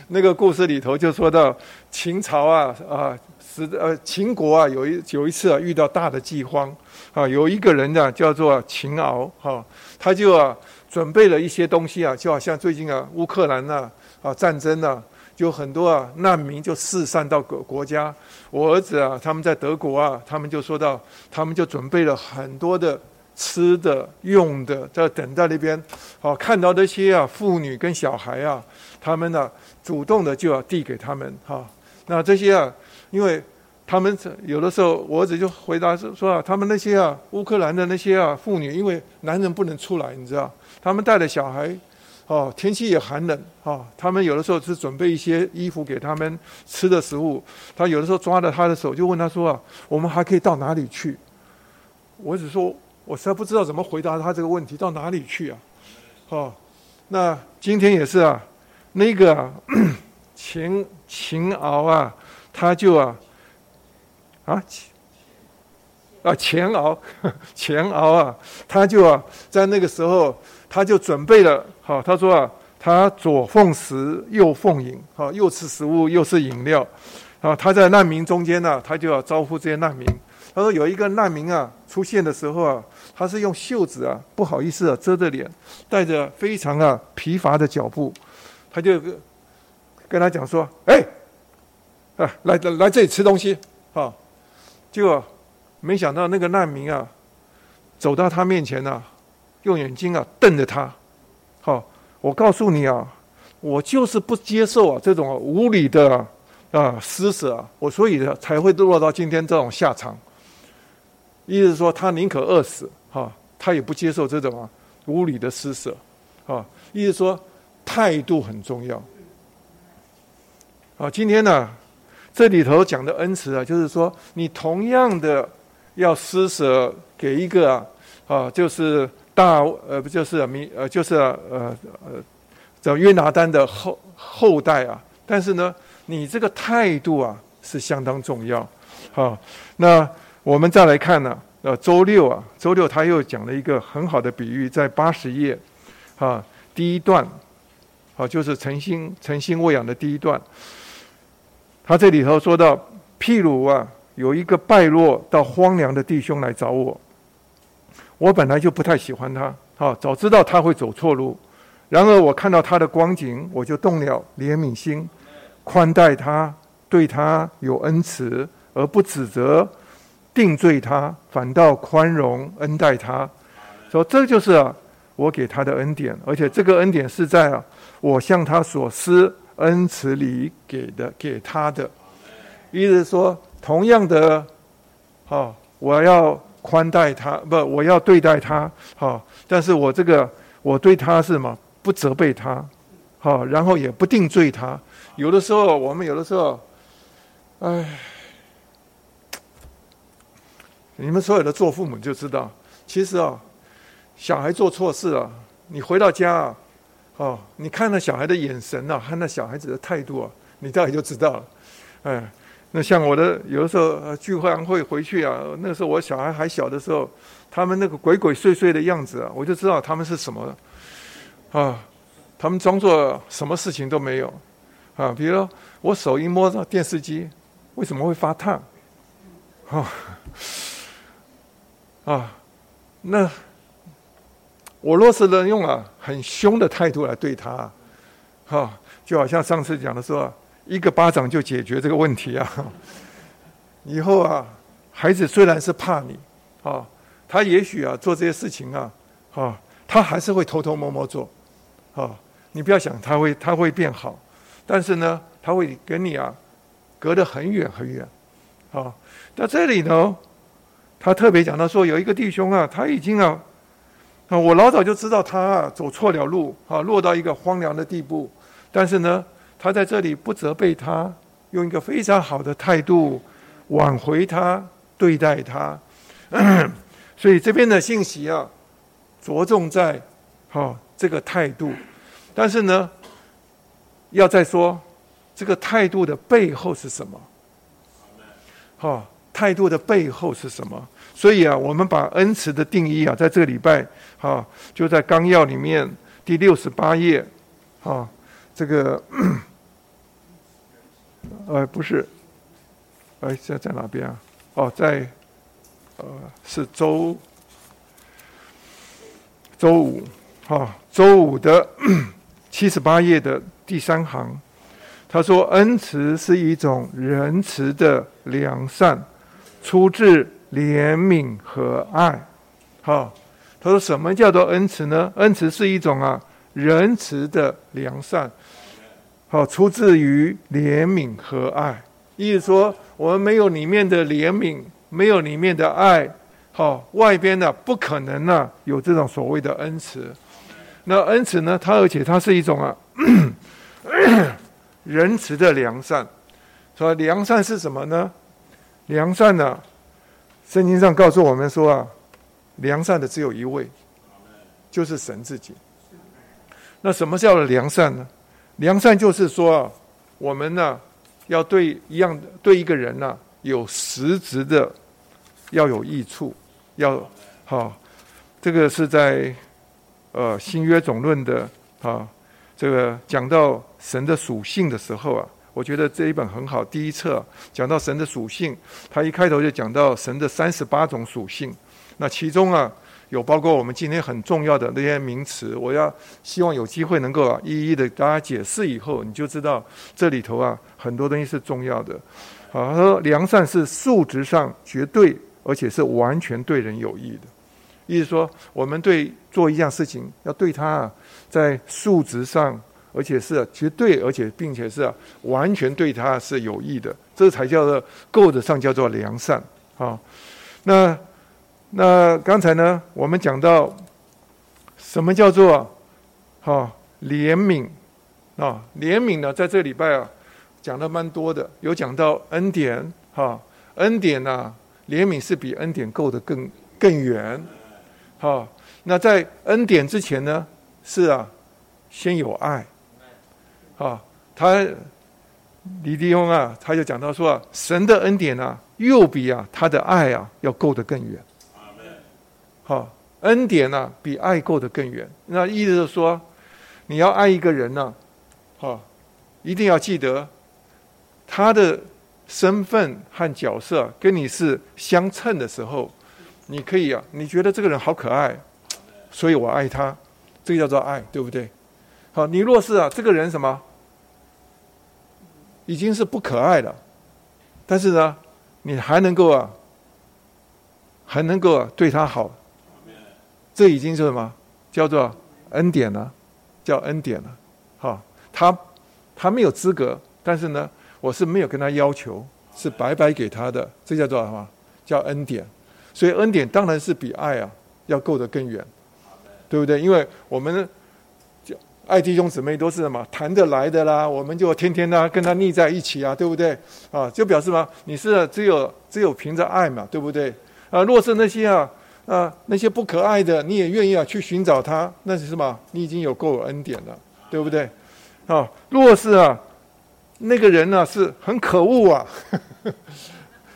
那个故事里头就说到秦朝啊啊，是呃秦国啊有一有一次啊遇到大的饥荒。啊，有一个人呢，叫做秦敖，哈，他就啊准备了一些东西啊，就好像最近啊乌克兰呐啊战争呐，就很多啊难民就四散到各国家。我儿子啊，他们在德国啊，他们就说到，他们就准备了很多的吃的用的，在等在那边。好，看到那些啊妇女跟小孩啊，他们呢主动的就要递给他们哈。那这些啊，因为。他们有的时候，我儿子就回答说：“说啊，他们那些啊，乌克兰的那些啊妇女，因为男人不能出来，你知道，他们带着小孩，哦，天气也寒冷，啊，他们有的时候是准备一些衣服给他们吃的食物。他有的时候抓着他的手，就问他说啊，我们还可以到哪里去？我只说，我实在不知道怎么回答他这个问题，到哪里去啊？哦，那今天也是啊，那个 秦秦敖啊，他就啊。”啊，啊，钱敖，钱敖啊，他就啊，在那个时候，他就准备了，好，他说啊，他左奉食，右奉饮，好，又吃食物，又是饮料，啊，他在难民中间呢，他就要招呼这些难民。他说有一个难民啊出现的时候啊，他是用袖子啊，不好意思啊遮着脸，带着非常啊疲乏的脚步，他就跟他讲说，哎，啊，来来这里吃东西，啊。就没想到那个难民啊，走到他面前呢，用眼睛啊瞪着他。好，我告诉你啊，我就是不接受啊这种无理的啊施舍啊，我所以才会落到今天这种下场。意思说，他宁可饿死，哈，他也不接受这种啊无理的施舍，啊，意思说态度很重要。啊，今天呢。这里头讲的恩慈啊，就是说你同样的要施舍给一个啊，啊，就是大呃不就是米呃就是呃呃叫约拿丹的后后代啊，但是呢，你这个态度啊是相当重要。好，那我们再来看呢，呃，周六啊，周六他又讲了一个很好的比喻，在八十页啊第一段，好，就是诚心诚心喂养的第一段。他这里头说到，譬如啊，有一个败落到荒凉的弟兄来找我，我本来就不太喜欢他，好，早知道他会走错路，然而我看到他的光景，我就动了怜悯心，宽待他，对他有恩慈，而不指责、定罪他，反倒宽容恩待他，说这就是啊，我给他的恩典，而且这个恩典是在啊，我向他所施。恩慈里给的给他的，意思说，同样的，好，我要宽待他，不，我要对待他，好，但是我这个我对他是嘛，不责备他，好，然后也不定罪他。有的时候，我们有的时候，哎，你们所有的做父母就知道，其实啊，小孩做错事了，你回到家啊，哦，你看那小孩的眼神啊，看那小孩子的态度啊，你大概就知道了。哎，那像我的有的时候聚会会回去啊，那时候我小孩还小的时候，他们那个鬼鬼祟祟的样子啊，我就知道他们是什么啊，他们装作什么事情都没有啊。比如我手一摸到电视机，为什么会发烫？啊啊，那。我若是能用啊很凶的态度来对他，哈，就好像上次讲的说，一个巴掌就解决这个问题啊。以后啊，孩子虽然是怕你，啊，他也许啊做这些事情啊，啊，他还是会偷偷摸摸做，啊，你不要想他会他会变好，但是呢，他会跟你啊隔得很远很远，啊，那这里呢，他特别讲到说，有一个弟兄啊，他已经啊。啊，我老早就知道他啊走错了路啊，落到一个荒凉的地步。但是呢，他在这里不责备他，用一个非常好的态度挽回他，对待他。所以这边的信息啊，着重在哈这个态度。但是呢，要再说这个态度的背后是什么？哈，态度的背后是什么？所以啊，我们把恩慈的定义啊，在这个礼拜。啊，就在纲要里面第六十八页，啊，这个，呃，不是，哎，在在哪边啊？哦，在，呃，是周周五，哈，周五的 七十八页的第三行，他说：“恩慈是一种仁慈的良善，出自怜悯和爱。”好。他说：“什么叫做恩慈呢？恩慈是一种啊仁慈的良善，好出自于怜悯和爱。意思说，我们没有里面的怜悯，没有里面的爱，好外边呢不可能呢有这种所谓的恩慈。那恩慈呢，它而且它是一种啊 仁慈的良善。说良善是什么呢？良善呢，圣经上告诉我们说啊。”良善的只有一位，就是神自己。那什么叫做良善呢？良善就是说啊，我们呢要对一样对一个人呢有实质的，要有益处，要好。这个是在呃新约总论的啊，这个讲到神的属性的时候啊，我觉得这一本很好。第一册讲到神的属性，他一开头就讲到神的三十八种属性。那其中啊，有包括我们今天很重要的那些名词，我要希望有机会能够啊，一一的大家解释以后，你就知道这里头啊，很多东西是重要的。啊，他说良善是数值上绝对，而且是完全对人有益的。意思说，我们对做一样事情，要对他啊，在数值上，而且是绝对，而且并且是，完全对他是有益的，这才叫做够得上叫做良善啊。那。那刚才呢，我们讲到什么叫做哈怜悯啊？怜悯呢，在这礼拜啊讲的蛮多的，有讲到恩典哈，恩典呐，怜悯是比恩典够的更更远哈。那在恩典之前呢，是啊，先有爱啊。他李弟兄啊，他就讲到说，神的恩典啊，又比啊他的爱啊要够得更远。好，恩典呢比爱够得更远。那意思是说，你要爱一个人呢，好，一定要记得他的身份和角色跟你是相称的时候，你可以啊，你觉得这个人好可爱，所以我爱他，这个叫做爱，对不对？好，你若是啊，这个人什么，已经是不可爱了，但是呢，你还能够啊，还能够对他好。这已经是什么？叫做恩典了，叫恩典了。哈，他他没有资格，但是呢，我是没有跟他要求，是白白给他的。这叫做什么？叫恩典。所以恩典当然是比爱啊要够得更远，对不对？因为我们爱弟兄姊妹都是什么谈得来的啦，我们就天天呢跟他腻在一起啊，对不对？啊，就表示嘛，你是只有只有凭着爱嘛，对不对？啊，若是那些啊。啊，那些不可爱的，你也愿意啊去寻找他，那是什么？你已经有够有恩典了，对不对？啊，若是啊，那个人呢是很可恶啊，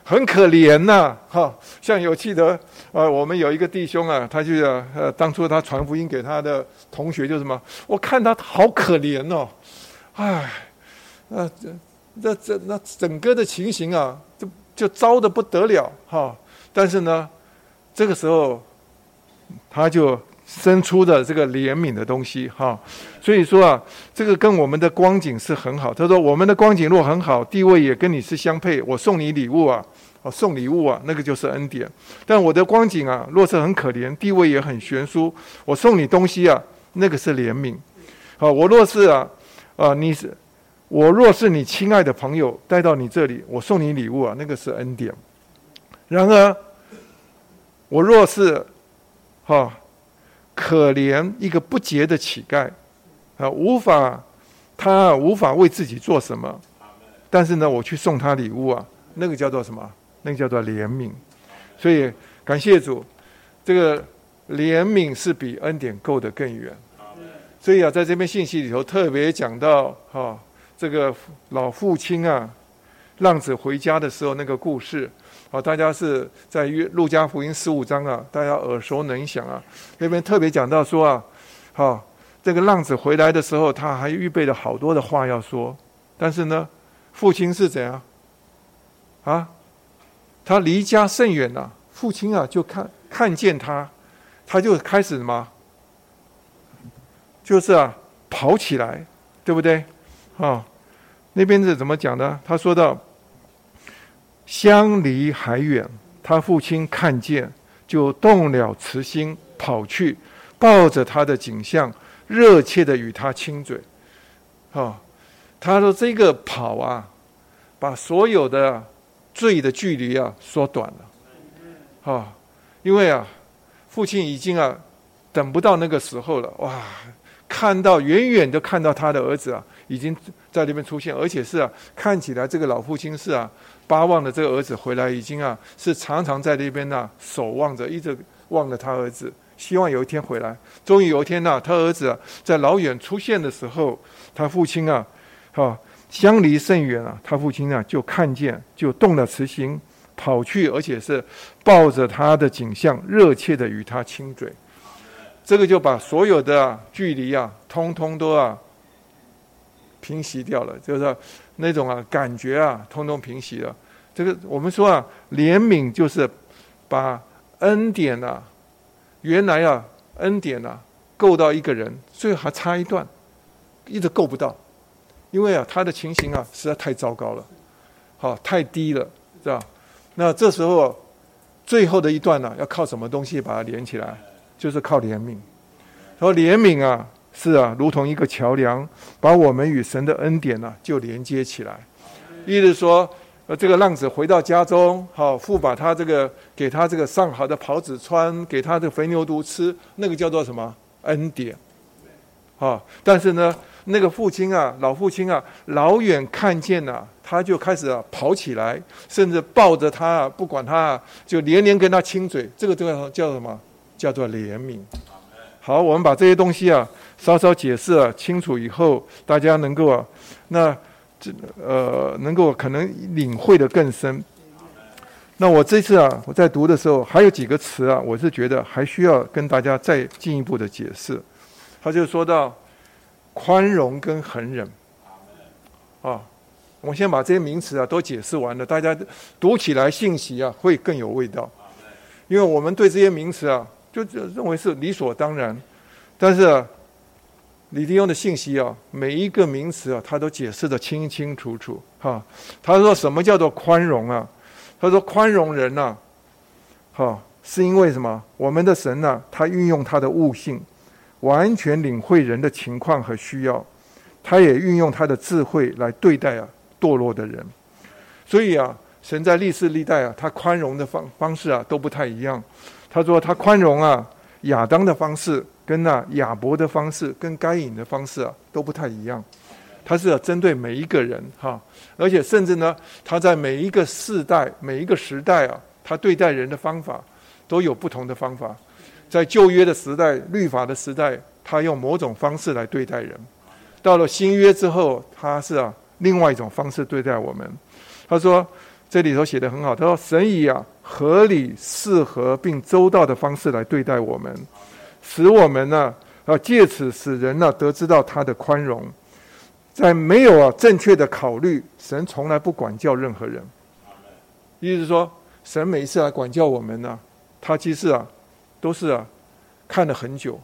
很可怜呐，哈，像有记得啊，我们有一个弟兄啊，他就呃，当初他传福音给他的同学，就什么，我看他好可怜哦，唉，那这这这那整个的情形啊，就就糟的不得了哈，但是呢。这个时候，他就生出的这个怜悯的东西哈，所以说啊，这个跟我们的光景是很好。他说我们的光景若很好，地位也跟你是相配，我送你礼物啊，哦送礼物啊，那个就是恩典。但我的光景啊，若是很可怜，地位也很悬殊，我送你东西啊，那个是怜悯。好，我若是啊，啊你是我若是你亲爱的朋友带到你这里，我送你礼物啊，那个是恩典。然而。我若是，哈，可怜一个不洁的乞丐，啊，无法，他无法为自己做什么，但是呢，我去送他礼物啊，那个叫做什么？那个叫做怜悯。所以感谢主，这个怜悯是比恩典够得更远。所以啊，在这篇信息里头特别讲到，哈，这个老父亲啊，浪子回家的时候那个故事。好，大家是在约路加福音十五章啊，大家耳熟能详啊。那边特别讲到说啊，好，这个浪子回来的时候，他还预备了好多的话要说，但是呢，父亲是怎样？啊，他离家甚远呐，父亲啊就看看见他，他就开始什么？就是啊，跑起来，对不对？啊，那边是怎么讲的？他说到。相离还远，他父亲看见，就动了慈心，跑去抱着他的景象，热切的与他亲嘴。啊，他说这个跑啊，把所有的罪的距离啊缩短了。啊，因为啊，父亲已经啊等不到那个时候了。哇，看到远远的看到他的儿子啊，已经在那边出现，而且是啊，看起来这个老父亲是啊。巴望的这个儿子回来，已经啊是常常在那边呢守望着，一直望着他儿子，希望有一天回来。终于有一天呢，他儿子在老远出现的时候，他父亲啊，哈相离甚远啊，他父亲呢就看见，就动了慈心，跑去，而且是抱着他的景象，热切的与他亲嘴。这个就把所有的距离啊，通通都啊平息掉了，就是。那种啊，感觉啊，通通平息了。这个我们说啊，怜悯就是把恩典啊，原来啊，恩典啊，够到一个人，最后还差一段，一直够不到，因为啊，他的情形啊，实在太糟糕了，好，太低了，是吧？那这时候最后的一段呢，要靠什么东西把它连起来？就是靠怜悯。说怜悯啊。是啊，如同一个桥梁，把我们与神的恩典呢就连接起来。意思说，呃，这个浪子回到家中，好，父把他这个给他这个上好的袍子穿，给他的肥牛犊吃，那个叫做什么恩典？好，但是呢，那个父亲啊，老父亲啊，老远看见了，他就开始啊跑起来，甚至抱着他，不管他，就连连跟他亲嘴。这个叫叫什么？叫做怜悯。好，我们把这些东西啊。稍稍解释啊清楚以后，大家能够啊，那这呃能够可能领会的更深。那我这次啊，我在读的时候还有几个词啊，我是觉得还需要跟大家再进一步的解释。他就说到宽容跟恒忍啊，我先把这些名词啊都解释完了，大家读起来信息啊会更有味道。因为我们对这些名词啊，就就认为是理所当然，但是啊。李弟兄的信息啊，每一个名词啊，他都解释的清清楚楚。哈，他说什么叫做宽容啊？他说宽容人呐，哈，是因为什么？我们的神呐，他运用他的悟性，完全领会人的情况和需要，他也运用他的智慧来对待啊堕落的人。所以啊，神在历世历代啊，他宽容的方方式啊都不太一样。他说他宽容啊亚当的方式。跟那亚伯的方式，跟该隐的方式啊，都不太一样。他是针对每一个人哈，而且甚至呢，他在每一个世代、每一个时代啊，他对待人的方法都有不同的方法。在旧约的时代、律法的时代，他用某种方式来对待人；到了新约之后，他是啊另外一种方式对待我们。他说这里头写的很好，他说神以啊合理、适合并周到的方式来对待我们，使我们呢啊借此使人呢得知到他的宽容。在没有啊正确的考虑，神从来不管教任何人。意思是说，神每一次来管教我们呢，他其实啊，都是啊，看了很久，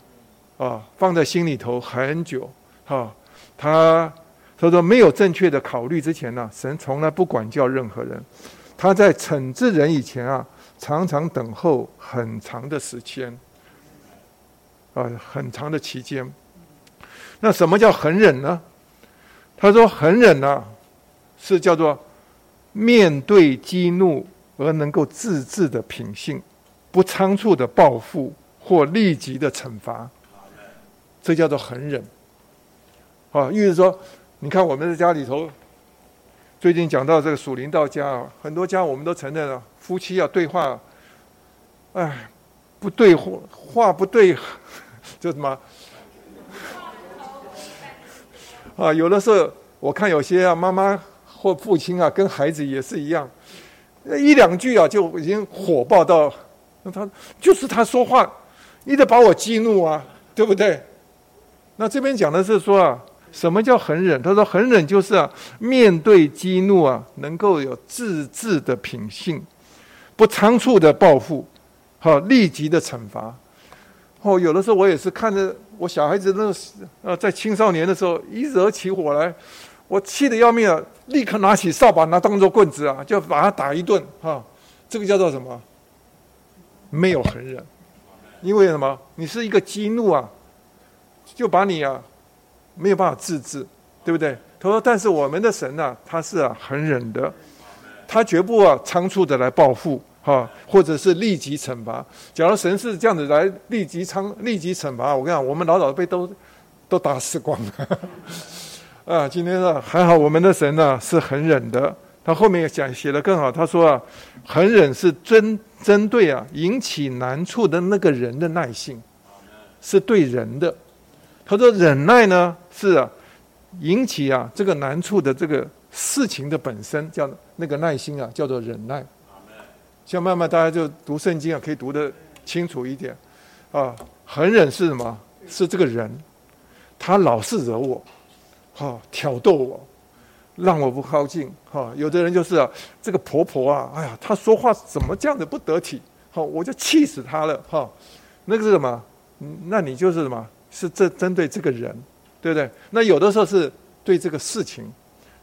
啊，放在心里头很久，哈，他他说没有正确的考虑之前呢，神从来不管教任何人。他在惩治人以前啊，常常等候很长的时间，啊，很长的期间。那什么叫恒忍呢？他说：“恒忍呢，是叫做面对激怒而能够自制的品性，不仓促的报复或立即的惩罚，这叫做恒忍。啊，意思说，你看我们在家里头，最近讲到这个属灵到家啊，很多家我们都承认了，夫妻要对话，哎，不对话，话不对，就什么？”啊，有的时候我看有些啊妈妈或父亲啊，跟孩子也是一样，一两句啊就已经火爆到，那他就是他说话，一直把我激怒啊，对不对？那这边讲的是说啊，什么叫恒忍？他说恒忍就是啊，面对激怒啊，能够有自制的品性，不仓促的报复，好立即的惩罚。哦，有的时候我也是看着。我小孩子那个呃，在青少年的时候一惹起火来，我气得要命啊！立刻拿起扫把，拿当做棍子啊，就把他打一顿哈。这个叫做什么？没有恒忍，因为什么？你是一个激怒啊，就把你啊没有办法自制，对不对？他说：“但是我们的神呢，他是啊很忍的，他绝不啊仓促的来报复。”哈，或者是立即惩罚。假如神是这样子来立即仓立即惩罚，我跟你讲，我们老早被都都打死光了。啊，今天呢还好，我们的神呢是很忍的。他后面讲写的更好，他说啊，很忍是针针对啊引起难处的那个人的耐性，是对人的。他说忍耐呢是啊引起啊这个难处的这个事情的本身叫那个耐心啊叫做忍耐。像慢慢大家就读圣经啊，可以读得清楚一点，啊，恒忍是什么？是这个人，他老是惹我，哈，挑逗我，让我不靠近，哈。有的人就是啊，这个婆婆啊，哎呀，她说话怎么这样子不得体，好，我就气死她了，哈。那个是什么？那你就是什么？是这针对这个人，对不对？那有的时候是对这个事情，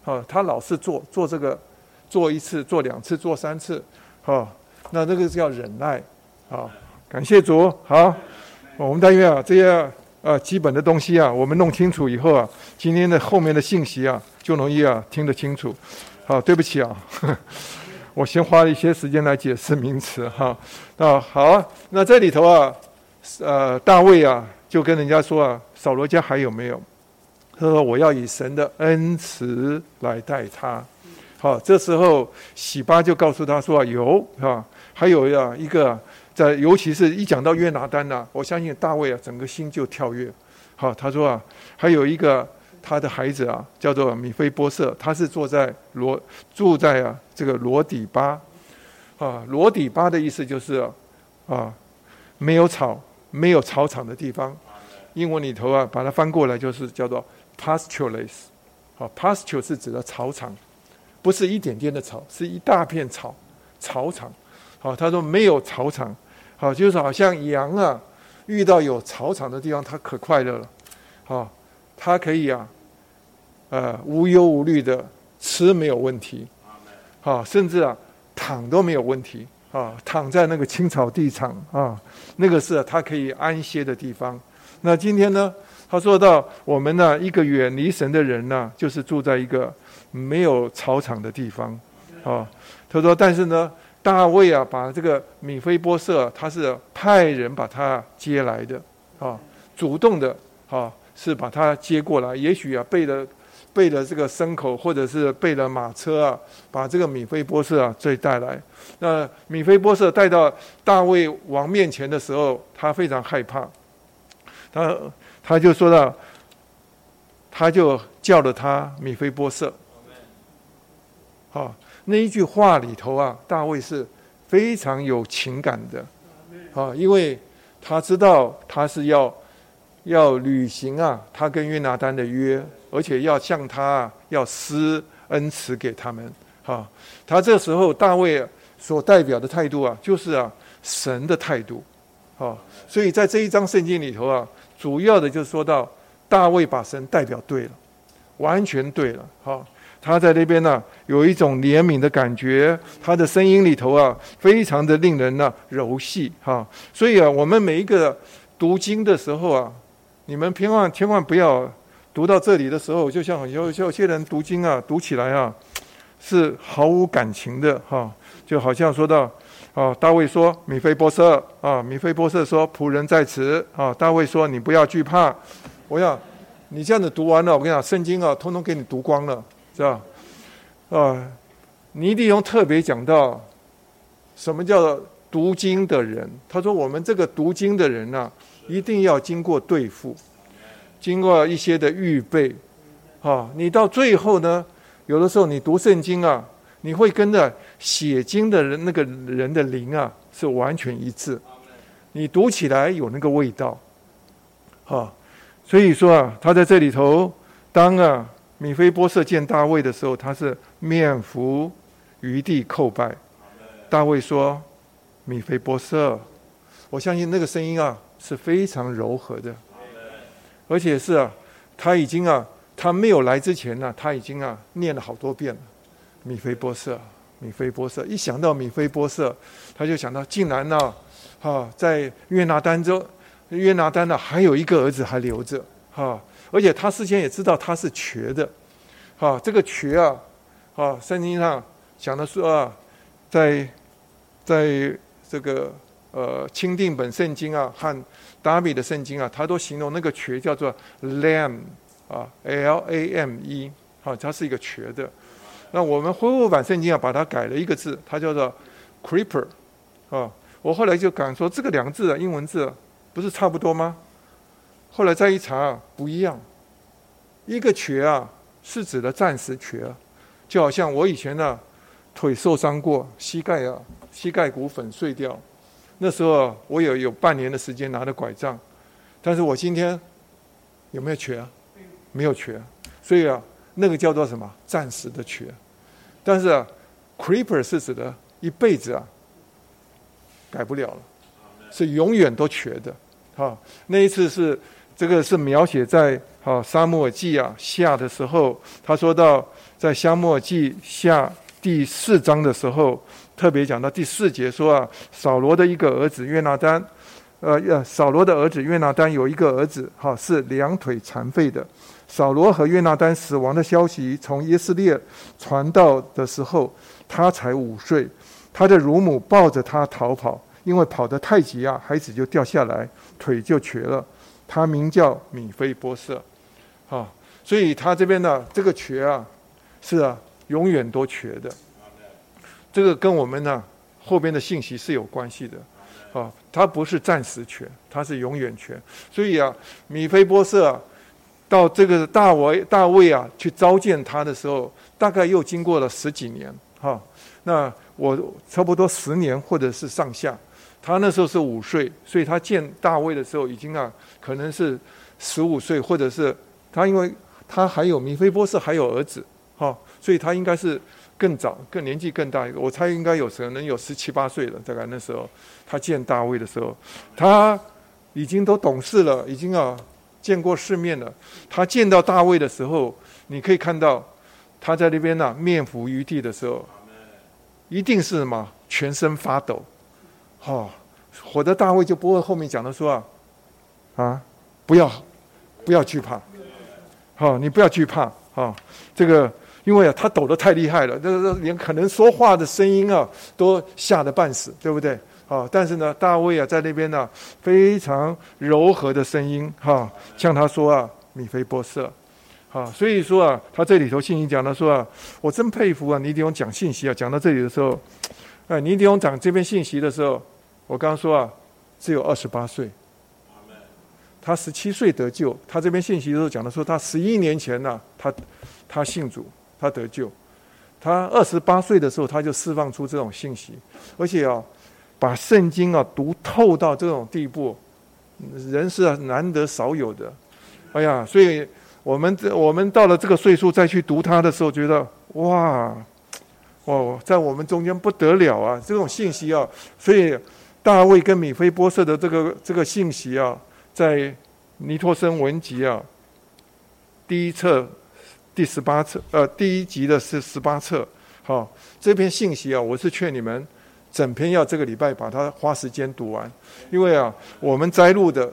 啊，他老是做做这个，做一次，做两次，做三次。好，那这个叫忍耐，好，感谢主。好，我们但愿啊，这些啊基本的东西啊，我们弄清楚以后啊，今天的后面的信息啊，就容易啊听得清楚。好，对不起啊，我先花了一些时间来解释名词哈。那，好，那这里头啊，呃，大卫啊，就跟人家说啊，扫罗家还有没有？他说我要以神的恩慈来待他。好，这时候喜巴就告诉他说啊：“有啊，还有呀，一个在，尤其是一讲到约拿丹呐，我相信大卫啊，整个心就跳跃。好，他说啊，还有一个他的孩子啊，叫做米菲波瑟，他是坐在罗住在啊这个罗底巴，啊，罗底巴的意思就是啊，没有草、没有草场的地方。英文里头啊，把它翻过来就是叫做 pastureless。好，pasture 是指的草场。”不是一点点的草，是一大片草，草场。好，他说没有草场，好，就是好像羊啊，遇到有草场的地方，它可快乐了。好，它可以啊，呃，无忧无虑的吃没有问题。好，甚至啊，躺都没有问题。啊，躺在那个青草地场啊，那个是他可以安歇的地方。那今天呢，他说到我们呢，一个远离神的人呢，就是住在一个。没有草场的地方，啊，他说，但是呢，大卫啊，把这个米菲波设，他是派人把他接来的，啊，主动的，啊，是把他接过来。也许啊，背了备了这个牲口，或者是备了马车啊，把这个米菲波设啊再带来。那米菲波设带到大卫王面前的时候，他非常害怕，他他就说到，他就叫了他米菲波设。好，那一句话里头啊，大卫是非常有情感的，啊，因为他知道他是要要履行啊，他跟约拿丹的约。而且要向他要施恩慈给他们，哈，他这时候大卫所代表的态度啊，就是啊神的态度，哈，所以在这一章圣经里头啊，主要的就说到大卫把神代表对了，完全对了，哈，他在那边呢有一种怜悯的感觉，他的声音里头啊非常的令人呢柔细，哈，所以啊我们每一个读经的时候啊，你们千万千万不要。读到这里的时候，就像有有些人读经啊，读起来啊，是毫无感情的哈，就好像说到啊，大卫说米菲波设啊，米菲波设说仆人在此啊，大卫说你不要惧怕，我要你这样子读完了，我跟你讲，圣经啊，通通给你读光了，是吧？啊，尼利用特别讲到什么叫读经的人，他说我们这个读经的人呢，一定要经过对付。经过一些的预备，啊，你到最后呢，有的时候你读圣经啊，你会跟着写经的人那个人的灵啊是完全一致，你读起来有那个味道，啊，所以说啊，他在这里头，当啊米菲波设见大卫的时候，他是面伏于地叩拜，大卫说：“米菲波设，我相信那个声音啊是非常柔和的。”而且是啊，他已经啊，他没有来之前呢，他已经啊念了好多遍了。米菲波设，米菲波设，一想到米菲波设，他就想到，竟然呢，哈，在约拿丹中，约拿丹呢还有一个儿子还留着，哈，而且他事先也知道他是瘸的，哈，这个瘸啊，啊，圣经上讲的说啊，在在这个呃钦定本圣经啊和。达米的圣经啊，他都形容那个瘸叫做 lam 啊，l a m e，好，它是一个瘸的。那我们恢复版圣经啊，把它改了一个字，它叫做 creeper 啊。我后来就敢说这个两个字啊，英文字不是差不多吗？后来再一查，不一样。一个瘸啊，是指的暂时瘸，就好像我以前呢，腿受伤过，膝盖啊，膝盖骨粉碎掉。那时候我有有半年的时间拿着拐杖，但是我今天有没有瘸啊？没有瘸，所以啊，那个叫做什么？暂时的瘸。但是啊，creeper 是指的一辈子啊，改不了了，是永远都瘸的。哈，那一次是这个是描写在哈沙漠记啊下的时候，他说到在沙漠记下第四章的时候。特别讲到第四节说啊，扫罗的一个儿子约拿丹，呃，扫罗的儿子约拿丹有一个儿子，哈，是两腿残废的。扫罗和约拿丹死亡的消息从耶斯列传到的时候，他才五岁。他的乳母抱着他逃跑，因为跑得太急啊，孩子就掉下来，腿就瘸了。他名叫米菲波设，哈，所以他这边呢，这个瘸啊，是啊，永远都瘸的。这个跟我们呢后边的信息是有关系的，啊，他不是暂时权，他是永远权。所以啊，米菲波设啊，到这个大卫大卫啊去召见他的时候，大概又经过了十几年，哈。那我差不多十年或者是上下，他那时候是五岁，所以他见大卫的时候已经啊可能是十五岁，或者是他因为他还有米菲波设还有儿子，哈，所以他应该是。更早、更年纪更大一个，我猜应该有可能有十七八岁了。大概那时候，他见大卫的时候，他已经都懂事了，已经啊见过世面了。他见到大卫的时候，你可以看到他在那边呢面伏于地的时候，一定是什么全身发抖。哈，火的大卫就不会后面讲的说啊啊，不要不要惧怕，好，你不要惧怕啊，这个。因为啊，他抖得太厉害了，这个连可能说话的声音啊，都吓得半死，对不对？啊，但是呢，大卫啊，在那边呢，非常柔和的声音，哈，向他说啊，米菲波设，啊，所以说啊，他这里头信息讲的说啊，我真佩服啊，尼迪翁讲信息啊，讲到这里的时候，哎，尼迪翁讲这边信息的时候，我刚刚说啊，只有二十八岁，他十七岁得救，他这边信息的时候讲的说，他十一年前呢，他他信主，他得救，他二十八岁的时候他就释放出这种信息，而且啊，把圣经啊读透到这种地步，人是难得少有的，哎呀，所以我们这我们到了这个岁数再去读它的时候，觉得哇，哦，在我们中间不得了啊，这种信息啊，所以大卫跟米菲波设的这个这个信息啊。在尼托生文集啊，第一册第十八册，呃，第一集的是十八册。好，这篇信息啊，我是劝你们整篇要这个礼拜把它花时间读完，因为啊，我们摘录的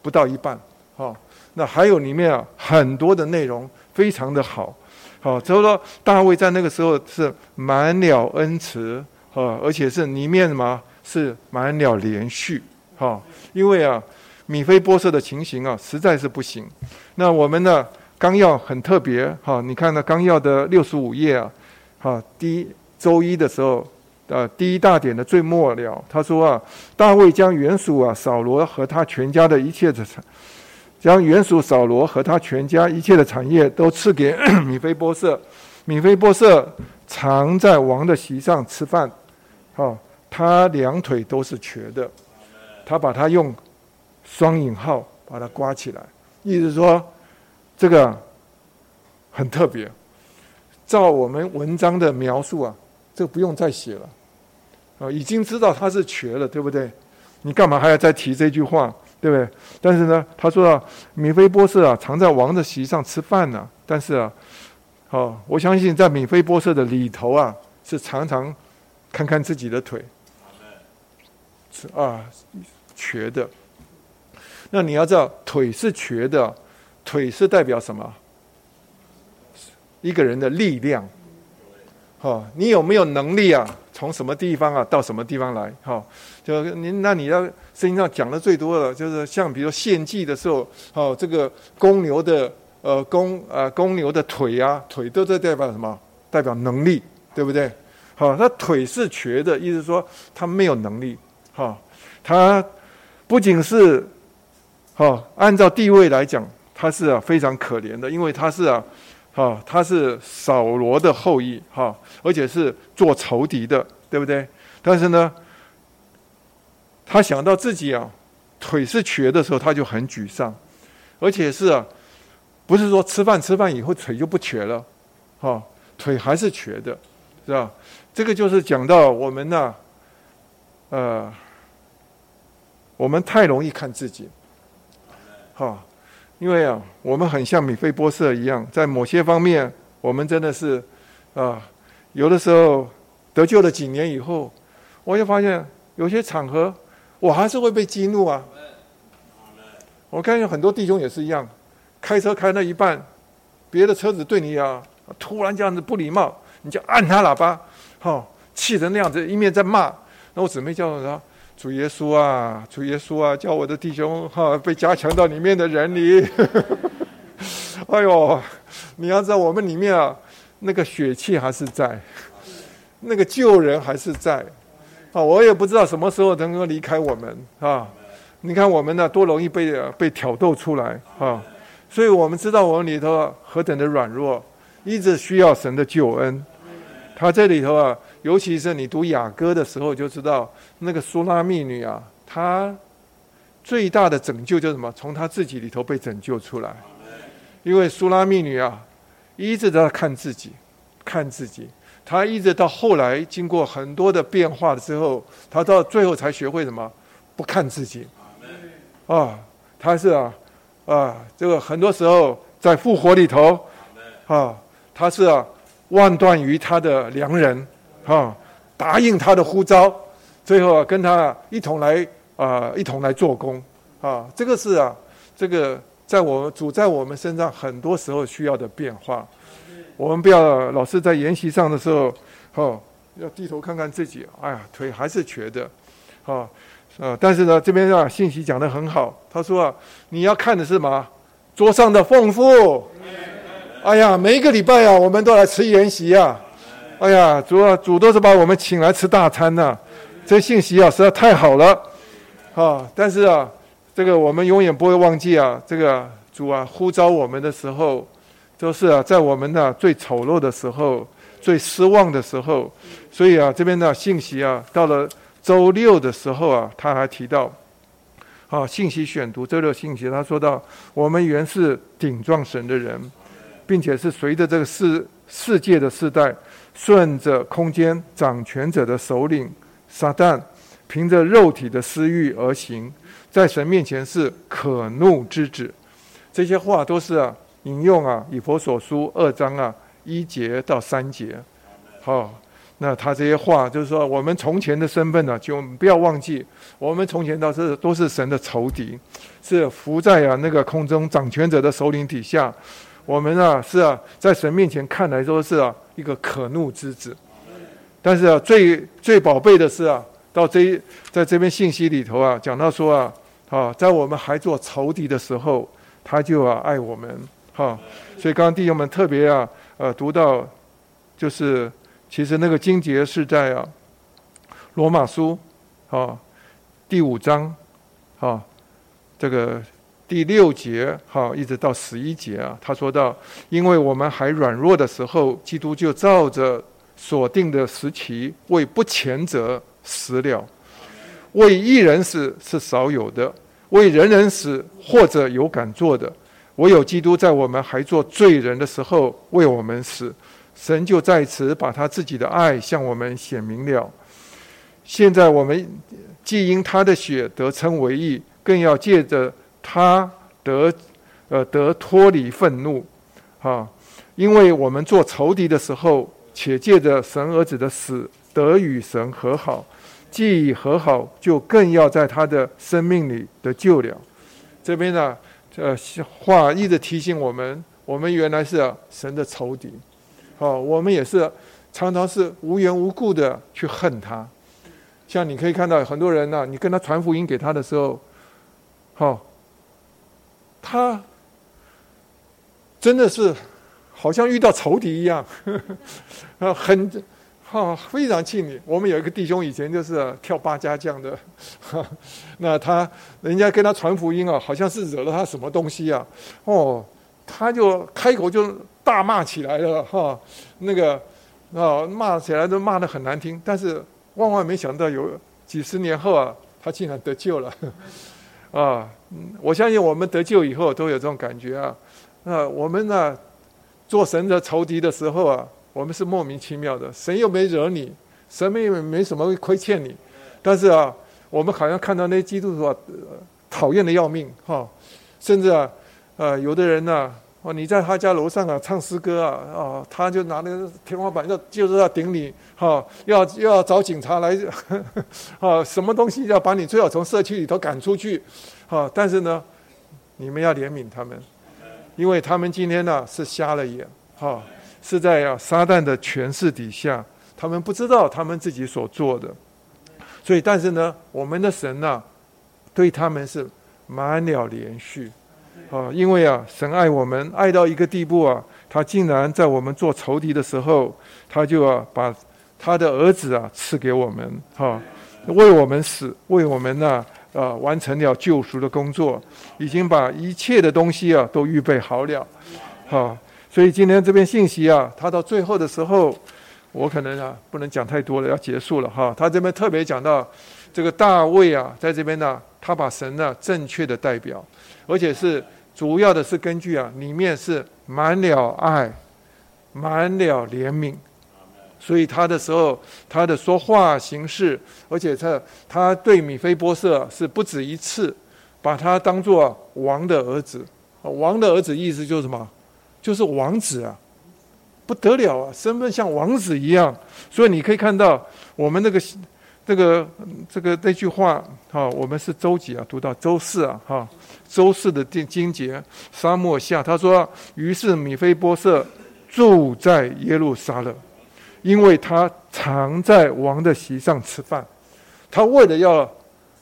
不到一半。好，那还有里面啊很多的内容非常的好。好，就是说大卫在那个时候是满了恩慈，啊，而且是里面什么是满了连续。好，因为啊。米菲波设的情形啊，实在是不行。那我们的纲要很特别，哈，你看那纲要的六十五页啊，哈，第一周一的时候，呃，第一大点的最末了，他说啊，大卫将原属啊扫罗和他全家的一切的产，将原属扫罗和他全家一切的产业都赐给 米菲波色。米菲波色常在王的席上吃饭，哈，他两腿都是瘸的，他把他用。双引号把它刮起来，意思说，这个很特别。照我们文章的描述啊，这个不用再写了，啊，已经知道他是瘸了，对不对？你干嘛还要再提这句话，对不对？但是呢，他说啊，米菲波士啊，常在王的席上吃饭呢。但是啊，好，我相信在米菲波士的里头啊，是常常看看自己的腿，是啊，瘸的。那你要知道，腿是瘸的，腿是代表什么？一个人的力量。哈，你有没有能力啊？从什么地方啊到什么地方来？哈，就您那你要圣经上讲的最多的，就是像比如献祭的时候，哦，这个公牛的呃公呃公牛的腿啊，腿都在代表什么？代表能力，对不对？好，他腿是瘸的，意思说他没有能力。哈，他不仅是。好，按照地位来讲，他是啊非常可怜的，因为他是啊，哈，他是扫罗的后裔，哈，而且是做仇敌的，对不对？但是呢，他想到自己啊腿是瘸的时候，他就很沮丧，而且是啊，不是说吃饭吃饭以后腿就不瘸了，哈，腿还是瘸的，是吧？这个就是讲到我们呢，呃，我们太容易看自己。哈，因为啊，我们很像米菲波设一样，在某些方面，我们真的是啊，有的时候得救了几年以后，我就发现有些场合，我还是会被激怒啊。我看见很多弟兄也是一样，开车开到一半，别的车子对你啊突然这样子不礼貌，你就按他喇叭，哈，气成那样子，一面在骂，那我姊妹叫他。主耶稣啊，主耶稣啊，叫我的弟兄哈被加强到里面的人里。哎呦，你要知道我们里面啊，那个血气还是在，那个救人还是在。啊，我也不知道什么时候能够离开我们啊。你看我们呢，多容易被被挑逗出来啊。所以我们知道我们里头何等的软弱，一直需要神的救恩。他这里头啊。尤其是你读雅歌的时候，就知道那个苏拉密女啊，她最大的拯救就是什么？从她自己里头被拯救出来。因为苏拉密女啊，一直在看自己，看自己。她一直到后来，经过很多的变化之后，她到最后才学会什么？不看自己。啊，她是啊，啊，这个很多时候在复活里头，啊，她是啊，万断于他的良人。啊，答应他的呼召，最后啊，跟他一同来啊，一同来做工啊。这个是啊，这个在我主在我们身上很多时候需要的变化。我们不要老是在研习上的时候，哦，要低头看看自己，哎呀，腿还是瘸的，啊啊。但是呢，这边啊，信息讲的很好。他说啊，你要看的是什么？桌上的丰富，哎呀，每一个礼拜啊，我们都来吃筵席啊。哎呀，主啊，主都是把我们请来吃大餐呐。这信息啊，实在太好了。啊，但是啊，这个我们永远不会忘记啊，这个主啊呼召我们的时候，都是啊在我们的最丑陋的时候、最失望的时候。所以啊，这边的信息啊，到了周六的时候啊，他还提到。啊，信息选读这六信息，他说到：我们原是顶撞神的人，并且是随着这个世世界的世代，顺着空间掌权者的首领撒旦，凭着肉体的私欲而行，在神面前是可怒之子。这些话都是啊，引用啊以佛所书二章啊一节到三节。好。那他这些话就是说，我们从前的身份呢，就不要忘记，我们从前都是都是神的仇敌，是伏在啊那个空中掌权者的首领底下。我们啊是啊，在神面前看来都是啊一个可怒之子。但是啊，最最宝贝的是啊，到这在这边信息里头啊，讲到说啊，啊，在我们还做仇敌的时候，他就啊爱我们哈。所以刚刚弟兄们特别啊，呃，读到就是。其实那个经节是在啊，罗马书啊第五章啊这个第六节哈一直到十一节啊，他说到，因为我们还软弱的时候，基督就照着所定的时期为不前者死了，为一人死是少有的，为人人死或者有敢做的，唯有基督在我们还做罪人的时候为我们死。神就在此把他自己的爱向我们显明了。现在我们既因他的血得称为义，更要借着他得呃得脱离愤怒，啊！因为我们做仇敌的时候，且借着神儿子的死得与神和好，既已和好，就更要在他的生命里得救了。这边呢，呃，话一直提醒我们，我们原来是神的仇敌。哦，我们也是常常是无缘无故的去恨他，像你可以看到很多人呢，你跟他传福音给他的时候，好，他真的是好像遇到仇敌一样，啊，很哈非常气你。我们有一个弟兄以前就是跳八家将的，那他人家跟他传福音啊，好像是惹了他什么东西啊，哦，他就开口就。大骂起来了哈，那个啊骂起来都骂得很难听，但是万万没想到有几十年后啊，他竟然得救了啊！我相信我们得救以后都有这种感觉啊。那我们呢，做神的仇敌的时候啊，我们是莫名其妙的，神又没惹你，神没没什么亏欠你，但是啊，我们好像看到那基督徒啊，讨厌的要命哈，甚至啊，呃，有的人呢。哦，你在他家楼上啊，唱诗歌啊，啊，他就拿那个天花板要就是要顶你，哈，要要找警察来，啊，什么东西要把你最好从社区里头赶出去，哈，但是呢，你们要怜悯他们，因为他们今天呢是瞎了眼，哈，是在啊撒旦的权势底下，他们不知道他们自己所做的，所以，但是呢，我们的神呢，对他们是满了连续。啊，因为啊，神爱我们爱到一个地步啊，他竟然在我们做仇敌的时候，他就啊把他的儿子啊赐给我们，哈，为我们死，为我们呢啊完成了救赎的工作，已经把一切的东西啊都预备好了，哈，所以今天这篇信息啊，他到最后的时候，我可能啊不能讲太多了，要结束了哈。他这边特别讲到这个大卫啊，在这边呢，他把神呢正确的代表。而且是主要的是根据啊，里面是满了爱，满了怜悯，所以他的时候，他的说话形式，而且他他对米菲波设是不止一次，把他当做王的儿子，王的儿子意思就是什么？就是王子啊，不得了啊，身份像王子一样，所以你可以看到我们那个。这个这个那句话哈，我们是周几啊？读到周四啊，哈，周四的经经节，沙漠下，他说：“于是米菲波设住在耶路撒冷，因为他常在王的席上吃饭。他为了要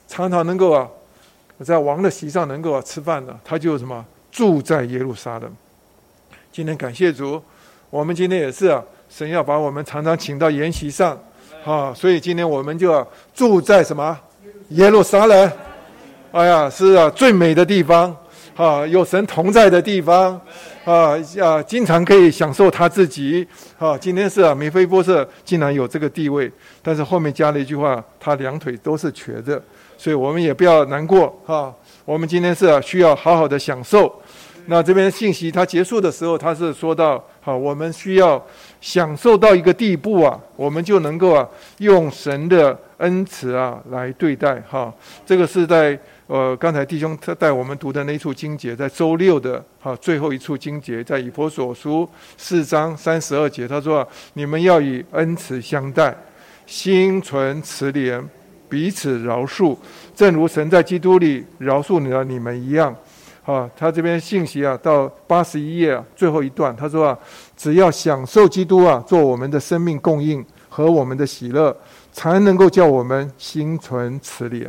常常能够啊，在王的席上能够啊吃饭呢，他就什么住在耶路撒冷。今天感谢主，我们今天也是啊，神要把我们常常请到筵席上，啊，所以今天我们就要住在什么耶路撒冷？哎呀，是啊，最美的地方，啊，有神同在的地方，啊啊，经常可以享受他自己。啊，今天是啊，米菲波设竟然有这个地位，但是后面加了一句话，他两腿都是瘸的，所以我们也不要难过，哈。我们今天是啊需要好好的享受。那这边信息他结束的时候，他是说到：好，我们需要享受到一个地步啊，我们就能够啊，用神的恩慈啊来对待哈。这个是在呃刚才弟兄他带我们读的那处经节，在周六的哈最后一处经节，在以佛所书四章三十二节，他说：你们要以恩慈相待，心存慈怜。彼此饶恕，正如神在基督里饶恕了你们一样。啊，他这边信息啊，到八十一页最后一段，他说啊，只要享受基督啊，做我们的生命供应和我们的喜乐，才能够叫我们心存慈怜。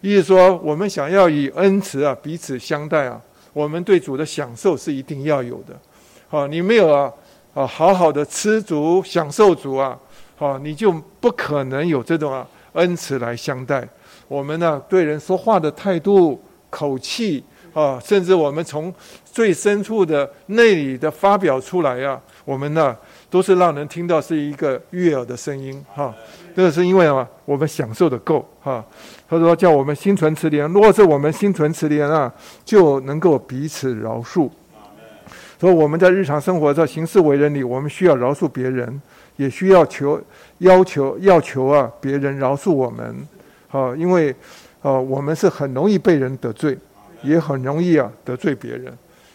意思说，我们想要以恩慈啊彼此相待啊，我们对主的享受是一定要有的。好，你没有啊啊好好的吃足享受主啊，好，你就不可能有这种啊。恩慈来相待，我们呢对人说话的态度、口气啊，甚至我们从最深处的内里的发表出来呀，我们呢都是让人听到是一个悦耳的声音哈。这个是因为啊，我们享受的够哈。他说叫我们心存慈怜，如果是我们心存慈怜啊，就能够彼此饶恕。所以我们在日常生活在行事为人里，我们需要饶恕别人。也需要求要求要求啊，别人饶恕我们，啊，因为，啊，我们是很容易被人得罪，也很容易啊得罪别人，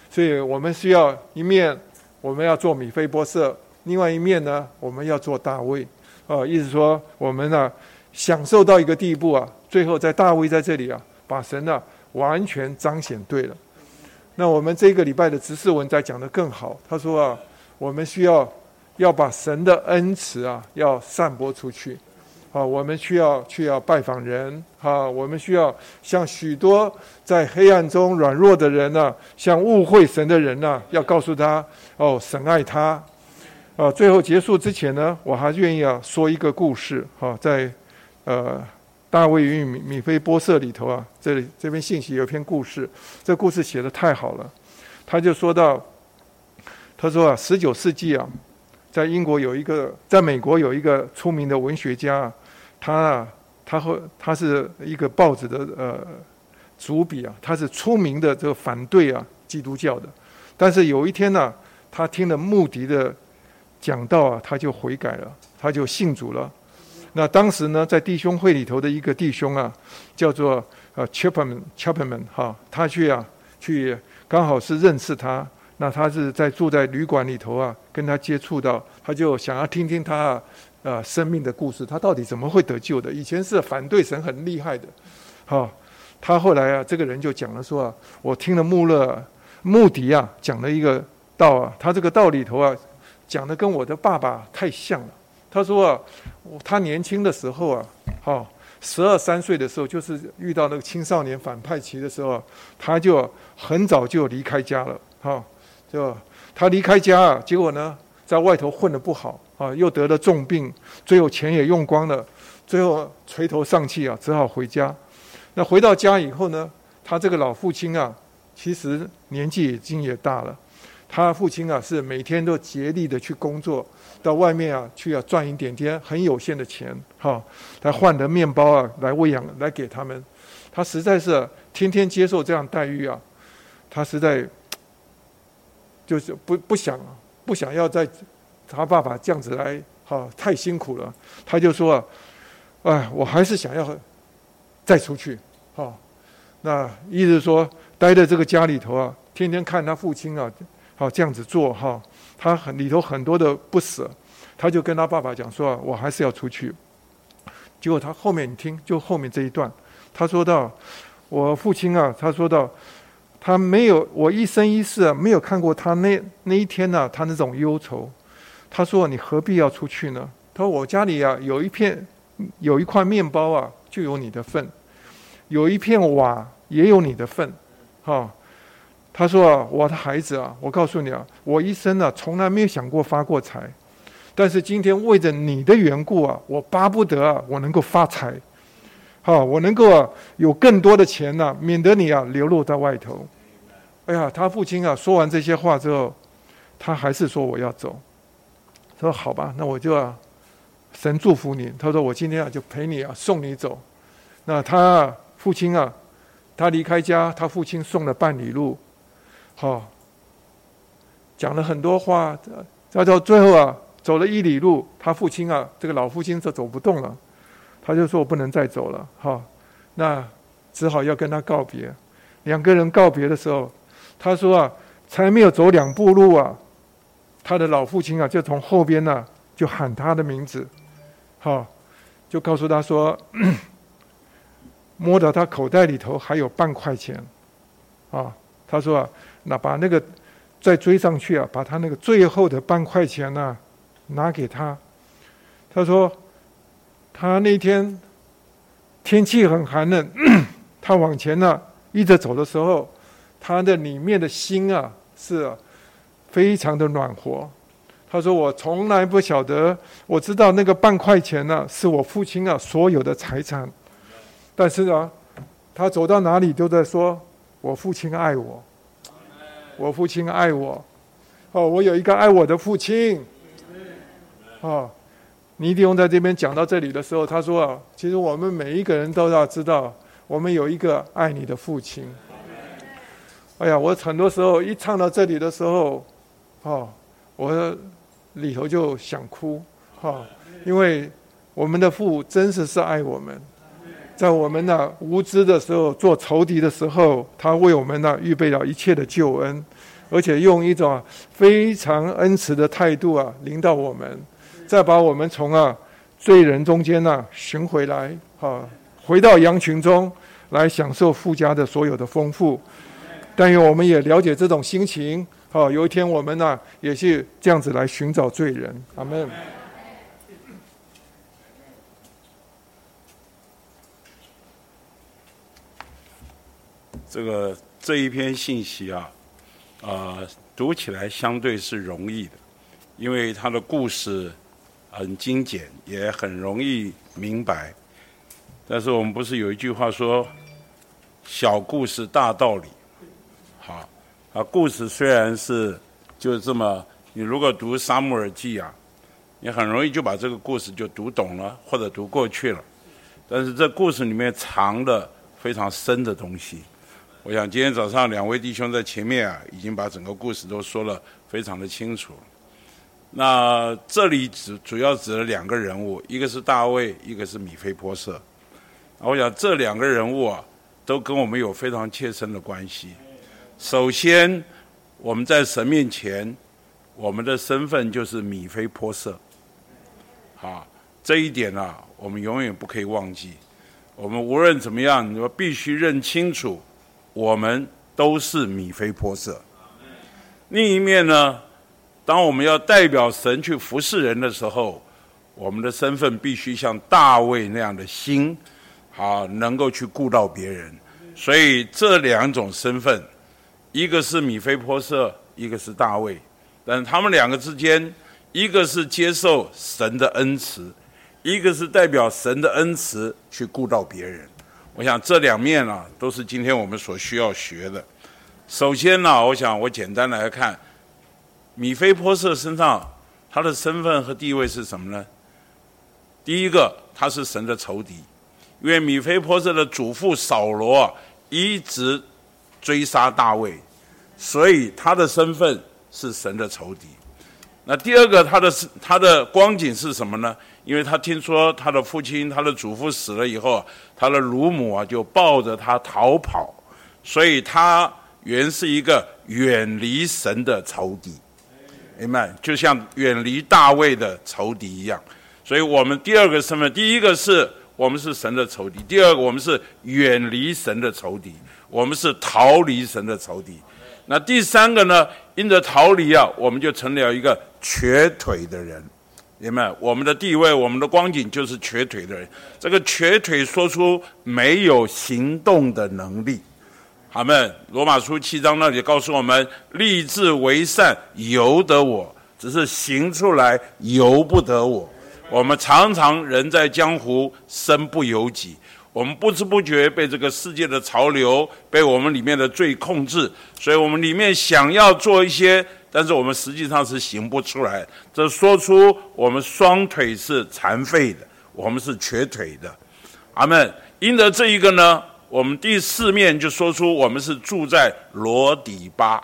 所以我们需要一面我们要做米菲波设，另外一面呢，我们要做大卫，啊，意思说我们呢享受到一个地步啊，最后在大卫在这里啊，把神呢完全彰显对了。那我们这个礼拜的执事文在讲的更好，他说啊，我们需要。要把神的恩慈啊，要散播出去，啊，我们需要去要拜访人，啊，我们需要向许多在黑暗中软弱的人呢，向误会神的人呢，要告诉他，哦，神爱他，啊，最后结束之前呢，我还愿意啊说一个故事，哈，在呃大卫与米米菲波设里头啊，这里这边信息有篇故事，这故事写的太好了，他就说到，他说啊，十九世纪啊。在英国有一个，在美国有一个出名的文学家，他啊，他和他是一个报纸的呃主笔啊，他是出名的这个反对啊基督教的，但是有一天呢，他听了穆迪的讲道啊，他就悔改了，他就信主了。那当时呢，在弟兄会里头的一个弟兄啊，叫做呃 Chapman Chapman 哈，他去啊去刚好是认识他。那他是在住在旅馆里头啊，跟他接触到，他就想要听听他啊生命的故事，他到底怎么会得救的？以前是反对神很厉害的，好，他后来啊，这个人就讲了说啊，我听了穆勒穆迪啊讲了一个道啊，他这个道里头啊讲的跟我的爸爸太像了。他说啊，他年轻的时候啊，好十二三岁的时候，就是遇到那个青少年反派期的时候，他就很早就离开家了，好。就他离开家，结果呢，在外头混得不好啊，又得了重病，最后钱也用光了，最后垂头丧气啊，只好回家。那回到家以后呢，他这个老父亲啊，其实年纪已经也大了。他父亲啊，是每天都竭力的去工作，到外面啊去啊赚一点点很有限的钱，哈，来换的面包啊，来喂养，来给他们。他实在是天天接受这样待遇啊，他实在。就是不不想不想要再他爸爸这样子来哈太辛苦了，他就说，啊哎，我还是想要再出去哈。那意思说待在这个家里头啊，天天看他父亲啊，好这样子做哈，他很里头很多的不舍，他就跟他爸爸讲说，我还是要出去。结果他后面你听，就后面这一段，他说到我父亲啊，他说到。他没有，我一生一世啊，没有看过他那那一天呢，他那种忧愁。他说：“你何必要出去呢？”他说：“我家里啊，有一片，有一块面包啊，就有你的份；有一片瓦，也有你的份。哈，他说啊，我的孩子啊，我告诉你啊，我一生啊从来没有想过发过财，但是今天为着你的缘故啊，我巴不得啊我能够发财，好，我能够啊有更多的钱呢，免得你啊流落在外头。哎呀，他父亲啊说完这些话之后，他还是说我要走。说好吧，那我就啊，神祝福你。他说我今天啊就陪你啊送你走。那他父亲啊，他离开家，他父亲送了半里路。好，讲了很多话，再到最后啊，走了一里路，他父亲啊，这个老父亲就走不动了，他就说我不能再走了，哈，那只好要跟他告别。两个人告别的时候，他说啊，才没有走两步路啊，他的老父亲啊，就从后边呢，就喊他的名字，好，就告诉他说，摸到他口袋里头还有半块钱，啊，他说啊。那把那个再追上去啊，把他那个最后的半块钱呢拿给他。他说，他那天天气很寒冷，他往前呢一直走的时候，他的里面的心啊是非常的暖和。他说：“我从来不晓得，我知道那个半块钱呢是我父亲啊所有的财产，但是呢，他走到哪里都在说我父亲爱我。”我父亲爱我，哦，我有一个爱我的父亲，哦，尼迪翁在这边讲到这里的时候，他说啊，其实我们每一个人都要知道，我们有一个爱你的父亲。哎呀，我很多时候一唱到这里的时候，哦，我里头就想哭，哈，因为我们的父真实是爱我们。在我们呢无知的时候，做仇敌的时候，他为我们呢预备了一切的救恩，而且用一种非常恩慈的态度啊，领导我们，再把我们从啊罪人中间呢寻回来，哈，回到羊群中来享受富家的所有的丰富。但愿我们也了解这种心情，好，有一天我们呢也是这样子来寻找罪人。阿门。这个这一篇信息啊，啊，读起来相对是容易的，因为它的故事很精简，也很容易明白。但是我们不是有一句话说“小故事大道理”？好，啊，故事虽然是就这么，你如果读《沙漠耳记》啊，你很容易就把这个故事就读懂了，或者读过去了。但是这故事里面藏的非常深的东西。我想今天早上两位弟兄在前面啊，已经把整个故事都说了非常的清楚。那这里主主要指了两个人物，一个是大卫，一个是米菲波设。我想这两个人物啊，都跟我们有非常切身的关系。首先，我们在神面前，我们的身份就是米菲波设。好，这一点呢，我们永远不可以忘记。我们无论怎么样，你说必须认清楚。我们都是米非波色。另一面呢，当我们要代表神去服侍人的时候，我们的身份必须像大卫那样的心，好能够去顾到别人。所以这两种身份，一个是米非波色，一个是大卫。但他们两个之间，一个是接受神的恩慈，一个是代表神的恩慈去顾到别人。我想这两面啊，都是今天我们所需要学的。首先呢，我想我简单来看，米菲波设身上他的身份和地位是什么呢？第一个，他是神的仇敌，因为米菲波设的祖父扫罗一直追杀大卫，所以他的身份是神的仇敌。那第二个，他的他的光景是什么呢？因为他听说他的父亲、他的祖父死了以后，他的乳母啊就抱着他逃跑，所以他原是一个远离神的仇敌，明白？就像远离大卫的仇敌一样。所以我们第二个身份，第一个是我们是神的仇敌，第二个我们是远离神的仇敌，我们是逃离神的仇敌。那第三个呢？因着逃离啊，我们就成了一个瘸腿的人。明白？我们的地位，我们的光景就是瘸腿的人。这个瘸腿说出没有行动的能力，阿门。罗马书七章那里告诉我们，立志为善由得我，只是行出来由不得我。我们常常人在江湖，身不由己。我们不知不觉被这个世界的潮流，被我们里面的罪控制，所以我们里面想要做一些，但是我们实际上是行不出来。这说出我们双腿是残废的，我们是瘸腿的。阿门。因着这一个呢，我们第四面就说出我们是住在罗底巴，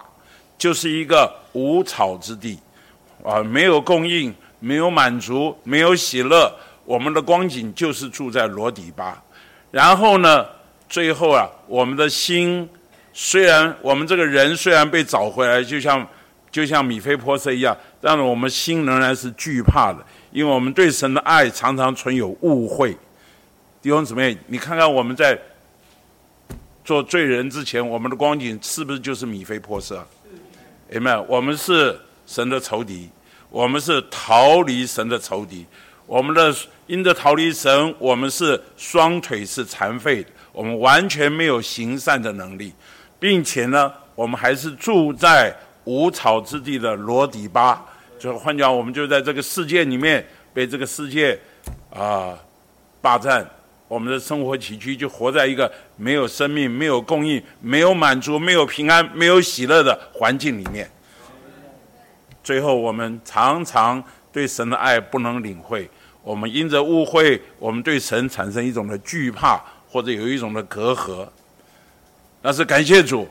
就是一个无草之地，啊，没有供应。没有满足，没有喜乐，我们的光景就是住在罗底巴。然后呢，最后啊，我们的心虽然我们这个人虽然被找回来，就像就像米菲波色一样，但是我们心仍然是惧怕的，因为我们对神的爱常常存有误会。弟兄姊妹，你看看我们在做罪人之前，我们的光景是不是就是米菲波色？有没有？我们是神的仇敌。我们是逃离神的仇敌，我们的因着逃离神，我们是双腿是残废的，我们完全没有行善的能力，并且呢，我们还是住在无草之地的罗底巴，就换句话，我们就在这个世界里面被这个世界啊霸占，我们的生活起居就活在一个没有生命、没有供应、没有满足、没有平安、没有喜乐的环境里面。最后，我们常常对神的爱不能领会，我们因着误会，我们对神产生一种的惧怕，或者有一种的隔阂。但是感谢主，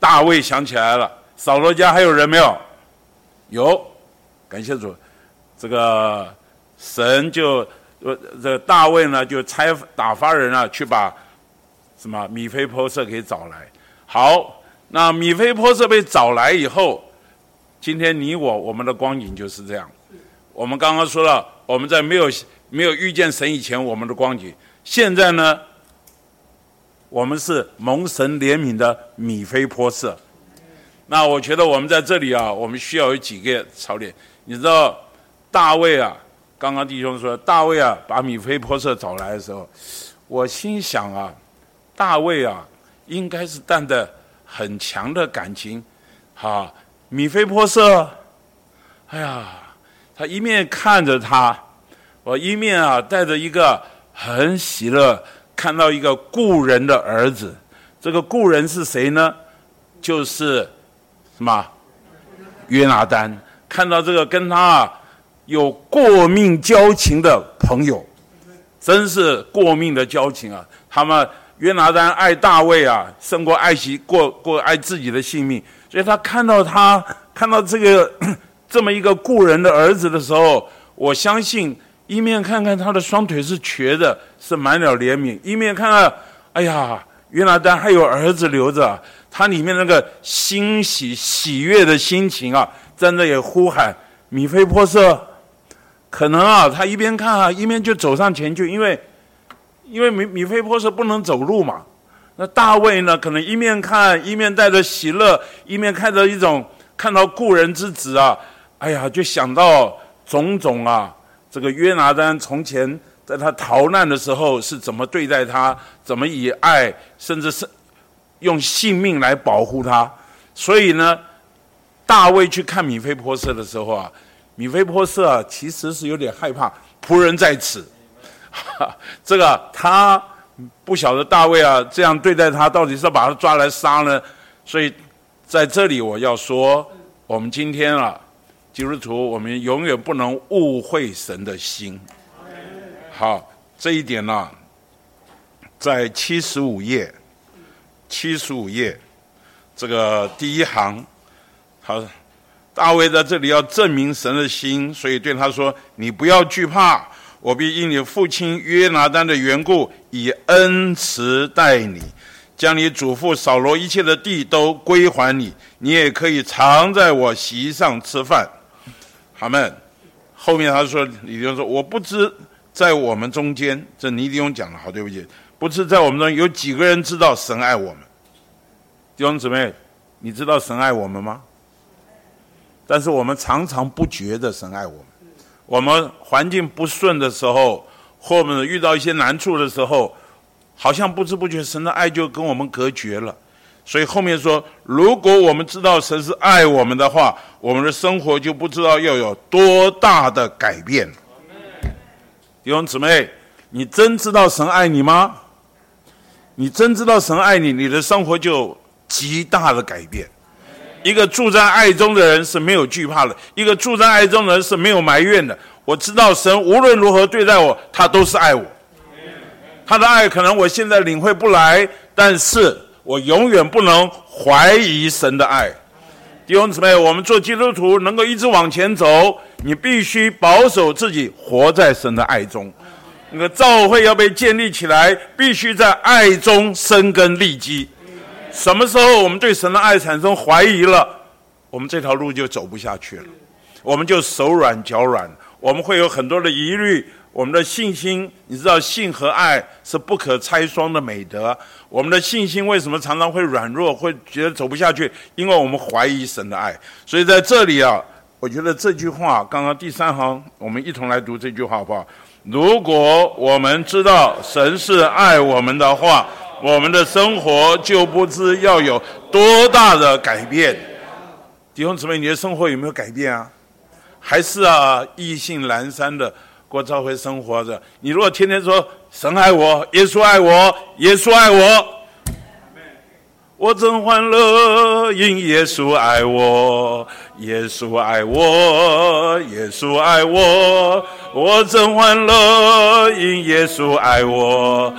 大卫想起来了，扫罗家还有人没有？有，感谢主，这个神就呃，这大卫呢就差打发人啊去把什么米菲波色给找来。好，那米菲波色被找来以后。今天你我我们的光景就是这样。我们刚刚说了，我们在没有没有遇见神以前，我们的光景。现在呢，我们是蒙神怜悯的米菲波色。那我觉得我们在这里啊，我们需要有几个槽点。你知道大卫啊，刚刚弟兄说大卫啊，把米菲波色找来的时候，我心想啊，大卫啊，应该是带着很强的感情，哈。米菲波色，哎呀，他一面看着他，我一面啊带着一个很喜乐，看到一个故人的儿子。这个故人是谁呢？就是什么约拿丹。看到这个跟他有过命交情的朋友，真是过命的交情啊！他们约拿丹爱大卫啊，胜过爱惜过过爱自己的性命。所以他看到他看到这个 这么一个故人的儿子的时候，我相信一面看看他的双腿是瘸的，是满了怜悯；一面看看，哎呀，约拿丹还有儿子留着，他里面那个欣喜喜悦的心情啊，在那也呼喊米菲波色。可能啊，他一边看啊，一面就走上前去，因为因为米米菲波色不能走路嘛。那大卫呢？可能一面看，一面带着喜乐，一面看着一种看到故人之子啊，哎呀，就想到种种啊。这个约拿丹从前在他逃难的时候是怎么对待他，怎么以爱，甚至是用性命来保护他。所以呢，大卫去看米菲波色的时候啊，米菲波色啊其实是有点害怕，仆人在此，这个他。不晓得大卫啊，这样对待他，到底是要把他抓来杀呢？所以在这里我要说，我们今天啊，基督徒，我们永远不能误会神的心。好，这一点呢，在七十五页，七十五页这个第一行，好，大卫在这里要证明神的心，所以对他说：“你不要惧怕。”我必因你父亲约拿丹的缘故，以恩慈待你，将你祖父扫罗一切的地都归还你，你也可以常在我席上吃饭。他们，后面他说，李弟兄说，我不知在我们中间，这尼迪兄讲的好，对不起，不知在我们中有几个人知道神爱我们。弟兄姊妹，你知道神爱我们吗？但是我们常常不觉得神爱我们。我们环境不顺的时候，或我们遇到一些难处的时候，好像不知不觉神的爱就跟我们隔绝了。所以后面说，如果我们知道神是爱我们的话，我们的生活就不知道要有多大的改变。弟兄姊妹，你真知道神爱你吗？你真知道神爱你，你的生活就极大的改变。一个住在爱中的人是没有惧怕的，一个住在爱中的人是没有埋怨的。我知道神无论如何对待我，他都是爱我。他的爱可能我现在领会不来，但是我永远不能怀疑神的爱。弟兄姊妹，我们做基督徒能够一直往前走，你必须保守自己活在神的爱中。那个教会要被建立起来，必须在爱中生根立基。什么时候我们对神的爱产生怀疑了，我们这条路就走不下去了，我们就手软脚软，我们会有很多的疑虑。我们的信心，你知道，信和爱是不可拆双的美德。我们的信心为什么常常会软弱，会觉得走不下去？因为我们怀疑神的爱。所以在这里啊，我觉得这句话，刚刚第三行，我们一同来读这句话好不好？如果我们知道神是爱我们的话，我们的生活就不知要有多大的改变。弟兄姊妹，你的生活有没有改变啊？还是啊，意兴阑珊的过朝会生活着？你如果天天说神爱我，耶稣爱我，耶稣爱我。我真欢乐，因耶稣爱我，耶稣爱我，耶稣爱我。我真欢乐，因耶稣爱我，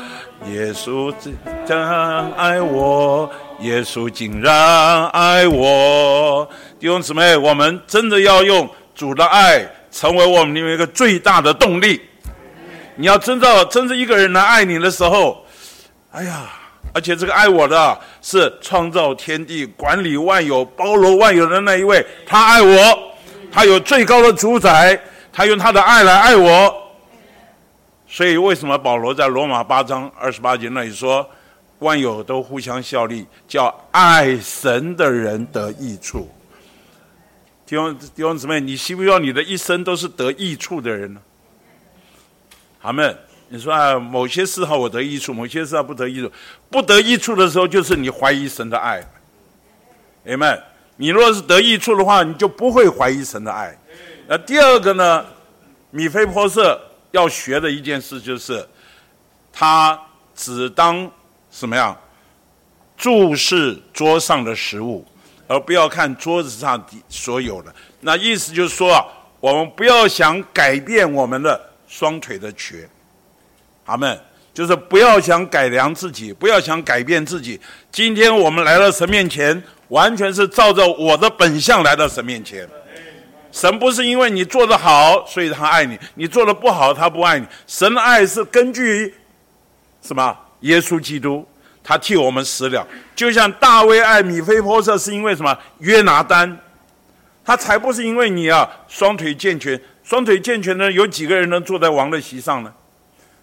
耶稣真爱我，耶稣竟然爱我。弟兄姊妹，我们真的要用主的爱，成为我们里面一个最大的动力。你要真正，真正一个人来爱你的时候，哎呀。而且这个爱我的是创造天地、管理万有、包罗万有的那一位，他爱我，他有最高的主宰，他用他的爱来爱我。所以，为什么保罗在罗马八章二十八节那里说，万有都互相效力，叫爱神的人得益处？弟兄弟兄姊妹，你希不希望你的一生都是得益处的人呢？阿门。你说啊，某些事候我得益处，某些事候不得益处。不得益处的时候，就是你怀疑神的爱。阿门。你若是得益处的话，你就不会怀疑神的爱。那第二个呢？米菲波色要学的一件事就是，他只当什么样？注视桌上的食物，而不要看桌子上的所有的。那意思就是说啊，我们不要想改变我们的双腿的瘸。阿门，就是不要想改良自己，不要想改变自己。今天我们来到神面前，完全是照着我的本相来到神面前。神不是因为你做的好，所以他爱你；你做的不好，他不爱你。神的爱是根据什么？耶稣基督，他替我们死了。就像大卫爱米菲波设，是因为什么？约拿丹，他才不是因为你啊，双腿健全。双腿健全的有几个人能坐在王的席上呢？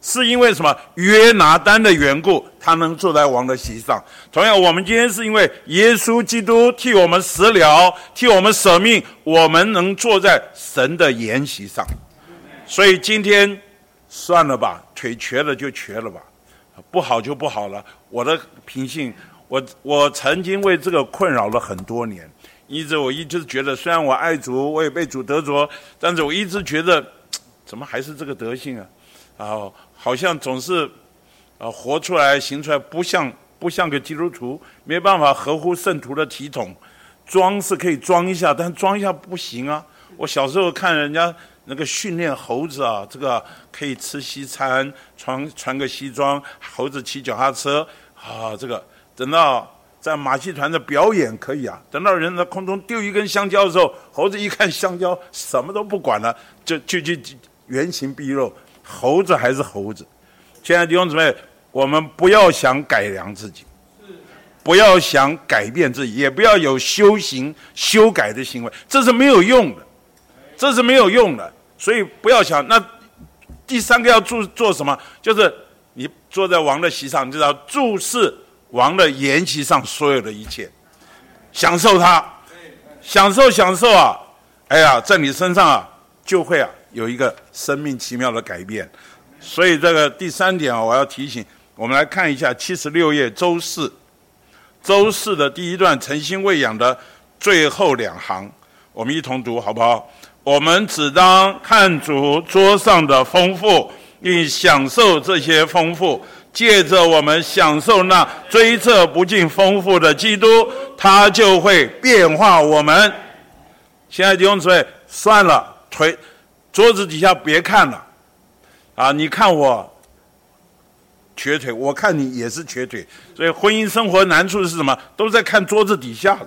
是因为什么约拿丹的缘故，他能坐在王的席上。同样，我们今天是因为耶稣基督替我们死了，替我们舍命，我们能坐在神的筵席上。所以今天算了吧，腿瘸了就瘸了吧，不好就不好了。我的品性，我我曾经为这个困扰了很多年，一直我一直觉得，虽然我爱主，我也被主得着，但是我一直觉得，怎么还是这个德性啊？啊。好像总是，啊，活出来、行出来不像不像个基督徒，没办法合乎圣徒的体统。装是可以装一下，但装一下不行啊。我小时候看人家那个训练猴子啊，这个可以吃西餐，穿穿个西装，猴子骑脚踏车啊，这个等到在马戏团的表演可以啊。等到人在空中丢一根香蕉的时候，猴子一看香蕉，什么都不管了，就就就原形毕露。猴子还是猴子，亲爱的弟兄姊妹，我们不要想改良自己，不要想改变自己，也不要有修行修改的行为，这是没有用的，这是没有用的。所以不要想。那第三个要做做什么？就是你坐在王的席上，就要注视王的筵席上所有的一切，享受它，享受享受啊！哎呀，在你身上啊，就会啊。有一个生命奇妙的改变，所以这个第三点啊，我要提醒我们来看一下七十六页周四，周四的第一段诚心喂养的最后两行，我们一同读好不好？我们只当看主桌上的丰富，并享受这些丰富。借着我们享受那追测不尽丰富的基督，他就会变化我们。亲爱的弟兄姊妹，算了，腿桌子底下别看了，啊，你看我瘸腿，我看你也是瘸腿，所以婚姻生活难处是什么？都在看桌子底下。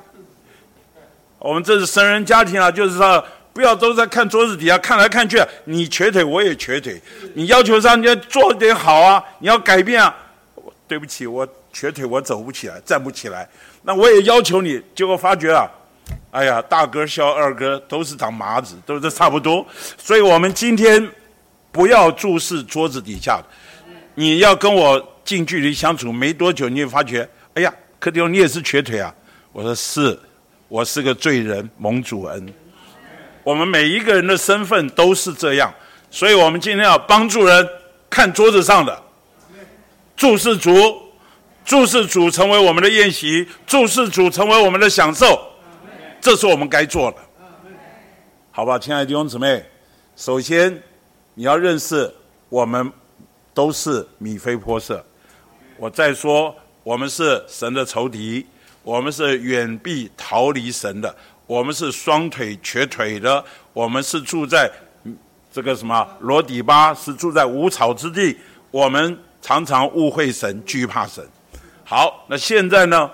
我们这是生人家庭啊，就是说。不要都在看桌子底下看来看去，你瘸腿我也瘸腿，你要求上你要做点好啊，你要改变啊。对不起，我瘸腿我走不起来，站不起来。那我也要求你，结果发觉啊，哎呀，大哥小二哥都是长麻子，都是差不多。所以我们今天不要注视桌子底下，你要跟我近距离相处没多久，你会发觉，哎呀，柯迪欧你也是瘸腿啊。我说是，我是个罪人，蒙主恩。我们每一个人的身份都是这样，所以我们今天要帮助人看桌子上的，注视主，注视主成为我们的宴席，注视主成为我们的享受，这是我们该做的，好吧，亲爱的弟兄姊妹，首先你要认识我们都是米非波色，我再说我们是神的仇敌，我们是远避逃离神的。我们是双腿瘸腿的，我们是住在这个什么罗底巴，是住在无草之地。我们常常误会神，惧怕神。好，那现在呢？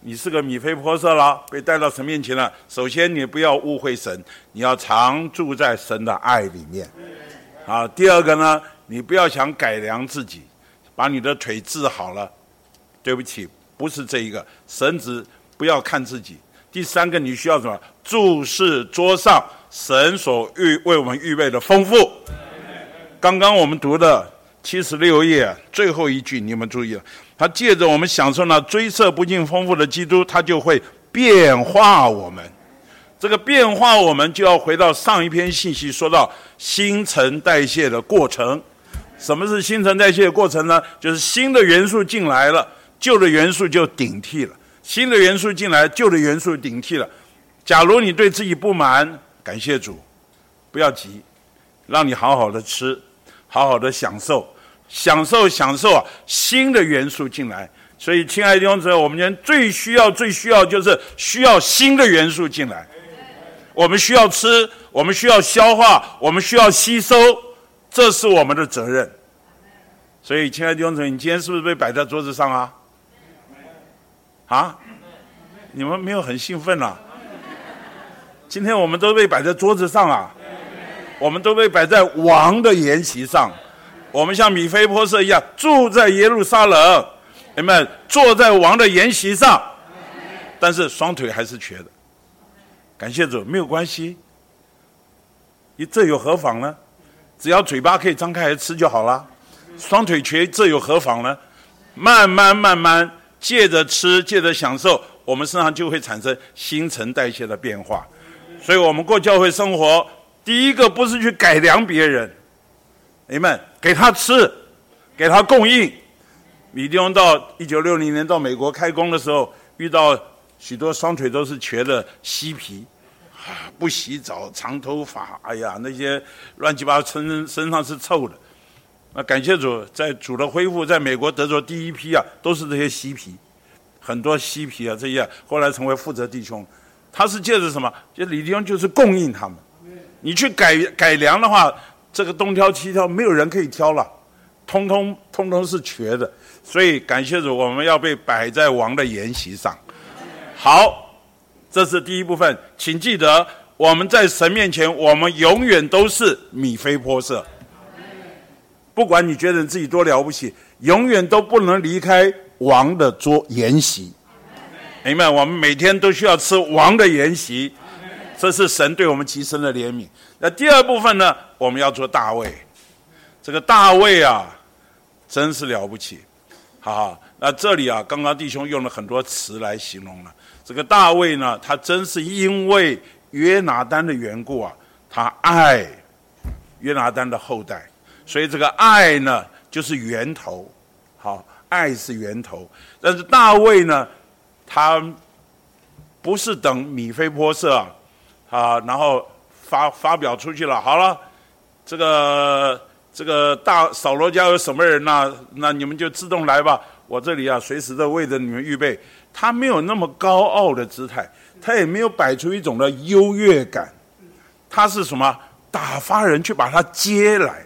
你是个米非波色了，被带到神面前了。首先，你不要误会神，你要常住在神的爱里面。啊，第二个呢，你不要想改良自己，把你的腿治好了。对不起，不是这一个，神只不要看自己。第三个，你需要什么？注视桌上神所预为我们预备的丰富。刚刚我们读的七十六页最后一句，你们注意了？他借着我们享受那追测不尽丰富的基督，他就会变化我们。这个变化我们，就要回到上一篇信息，说到新陈代谢的过程。什么是新陈代谢的过程呢？就是新的元素进来了，旧的元素就顶替了。新的元素进来，旧的元素顶替了。假如你对自己不满，感谢主，不要急，让你好好的吃，好好的享受，享受享受啊！新的元素进来，所以亲爱的弟兄姊妹，我们今天最需要、最需要就是需要新的元素进来。我们需要吃，我们需要消化，我们需要吸收，这是我们的责任。所以，亲爱的弟兄姊妹，你今天是不是被摆在桌子上啊？啊，你们没有很兴奋呐？今天我们都被摆在桌子上啊，我们都被摆在王的筵席上，我们像米菲波色一样住在耶路撒冷，你们坐在王的筵席上，但是双腿还是瘸的。感谢主，没有关系，你这又何妨呢？只要嘴巴可以张开来吃就好了。双腿瘸，这又何妨呢？慢慢慢慢。借着吃，借着享受，我们身上就会产生新陈代谢的变化。所以，我们过教会生活，第一个不是去改良别人，你们给他吃，给他供应。李弟兄到一九六零年到美国开工的时候，遇到许多双腿都是瘸的嬉皮，啊，不洗澡，长头发，哎呀，那些乱七八糟，身身上是臭的。那感谢主，在主的恢复，在美国得着第一批啊，都是这些嬉皮，很多嬉皮啊，这些后来成为负责弟兄，他是借着什么？就李弟兄就是供应他们。你去改改良的话，这个东挑西挑，没有人可以挑了，通通通通是瘸的。所以感谢主，我们要被摆在王的筵席上。好，这是第一部分，请记得我们在神面前，我们永远都是米非波色。不管你觉得你自己多了不起，永远都不能离开王的桌筵席。明白？我们每天都需要吃王的筵席，这是神对我们极深的怜悯。那第二部分呢？我们要做大卫。这个大卫啊，真是了不起。哈哈，那这里啊，刚刚弟兄用了很多词来形容了。这个大卫呢，他真是因为约拿丹的缘故啊，他爱约拿丹的后代。所以这个爱呢，就是源头，好，爱是源头。但是大卫呢，他不是等米菲波设啊，啊，然后发发表出去了。好了，这个这个大扫罗家有什么人呐？那你们就自动来吧，我这里啊，随时的为着你们预备。他没有那么高傲的姿态，他也没有摆出一种的优越感，他是什么？打发人去把他接来，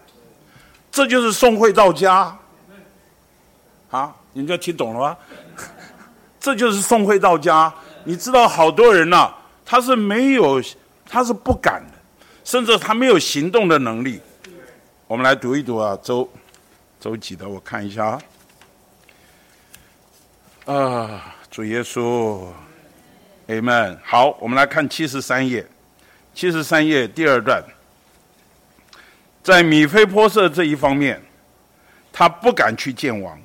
这就是宋慧到家。啊，你们就听懂了吗？这就是宋慧到家。你知道，好多人呐，他是没有，他是不敢的，甚至他没有行动的能力。我们来读一读啊，周周几的？我看一下啊。啊。主耶稣，Amen。好，我们来看七十三页，七十三页第二段，在米菲波设这一方面，他不敢去见王，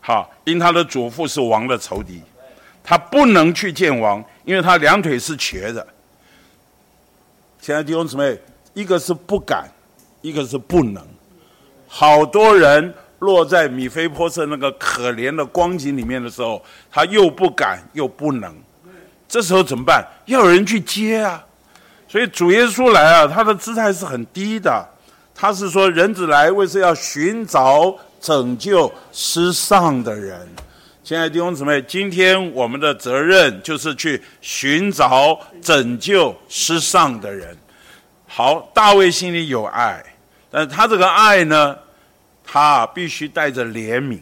好，因他的祖父是王的仇敌，他不能去见王，因为他两腿是瘸的。现在弟兄姊妹，一个是不敢，一个是不能，好多人。落在米菲波设那个可怜的光景里面的时候，他又不敢又不能，这时候怎么办？要有人去接啊！所以主耶稣来啊，他的姿态是很低的，他是说人子来为是要寻找拯救失丧的人。亲爱的弟兄姊妹，今天我们的责任就是去寻找拯救失丧的人。好，大卫心里有爱，但他这个爱呢？他必须带着怜悯，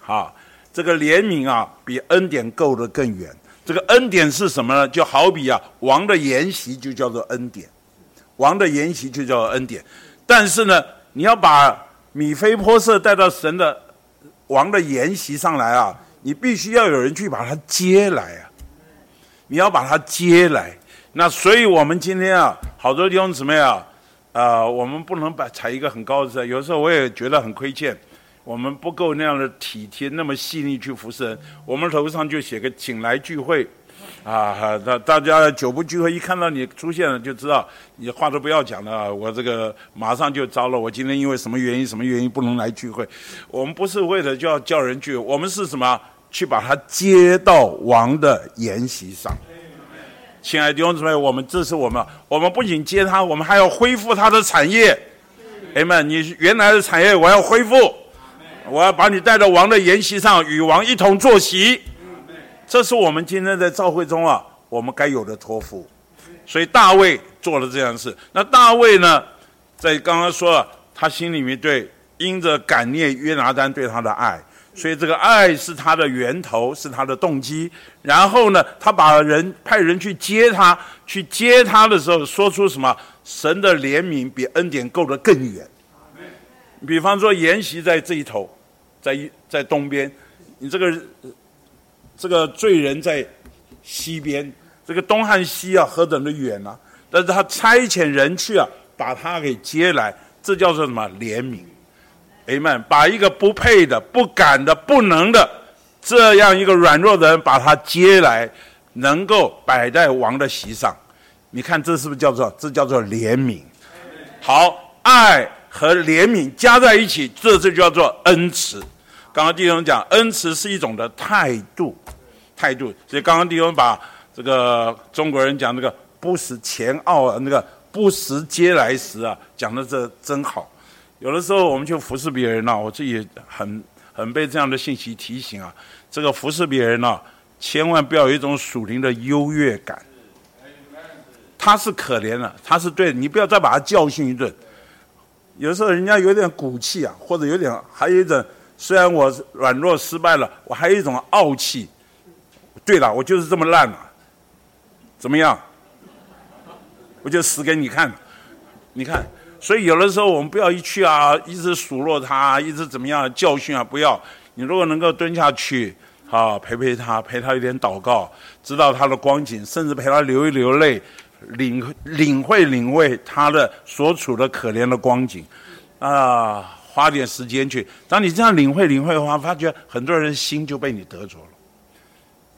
好，这个怜悯啊，比恩典够得更远。这个恩典是什么呢？就好比啊，王的筵席就叫做恩典，王的筵席就叫做恩典。但是呢，你要把米菲波设带到神的王的筵席上来啊，你必须要有人去把他接来啊，你要把他接来。那所以我们今天啊，好多弟兄姊妹啊。啊，我们不能把踩一个很高的姿态。有时候我也觉得很亏欠，我们不够那样的体贴，那么细腻去服侍人。我们头上就写个“请来聚会”，啊，大大家久不聚会，一看到你出现了，就知道你话都不要讲了。我这个马上就糟了。我今天因为什么原因，什么原因不能来聚会？我们不是为了就要叫人聚，我们是什么？去把他接到王的筵席上。亲爱的弟兄姊妹，我们这是我们，我们不仅接他，我们还要恢复他的产业。哎们，你原来的产业我要恢复，我要把你带到王的筵席上，与王一同坐席。这是我们今天在召会中啊，我们该有的托付。所以大卫做了这样事。那大卫呢，在刚刚说了，他心里面对因着感念约拿丹对他的爱。所以这个爱是他的源头，是他的动机。然后呢，他把人派人去接他，去接他的时候，说出什么？神的怜悯比恩典够得更远。比方说，筵席在这一头，在在东边，你这个这个罪人在西边，这个东汉西啊，何等的远啊！但是他差遣人去啊，把他给接来，这叫做什么？怜悯。哎们，把一个不配的、不敢的、不能的这样一个软弱的人，把他接来，能够摆在王的席上，你看这是不是叫做这叫做怜悯？好，爱和怜悯加在一起，这就叫做恩慈。刚刚弟兄讲，恩慈是一种的态度，态度。所以刚刚弟兄把这个中国人讲那个不识前傲，那个不识嗟来时啊，讲的这真好。有的时候我们去服侍别人呢，我自己很很被这样的信息提醒啊。这个服侍别人呢，千万不要有一种属灵的优越感。他是可怜的，他是对你不要再把他教训一顿。有时候人家有点骨气啊，或者有点还有一种，虽然我软弱失败了，我还有一种傲气。对了，我就是这么烂了，怎么样？我就死给你看，你看。所以有的时候我们不要一去啊，一直数落他，一直怎么样教训啊，不要。你如果能够蹲下去，啊，陪陪他，陪他一点祷告，知道他的光景，甚至陪他流一流泪，领领会领会他的所处的可怜的光景，啊，花点时间去。当你这样领会领会的话，发觉很多人心就被你得着了。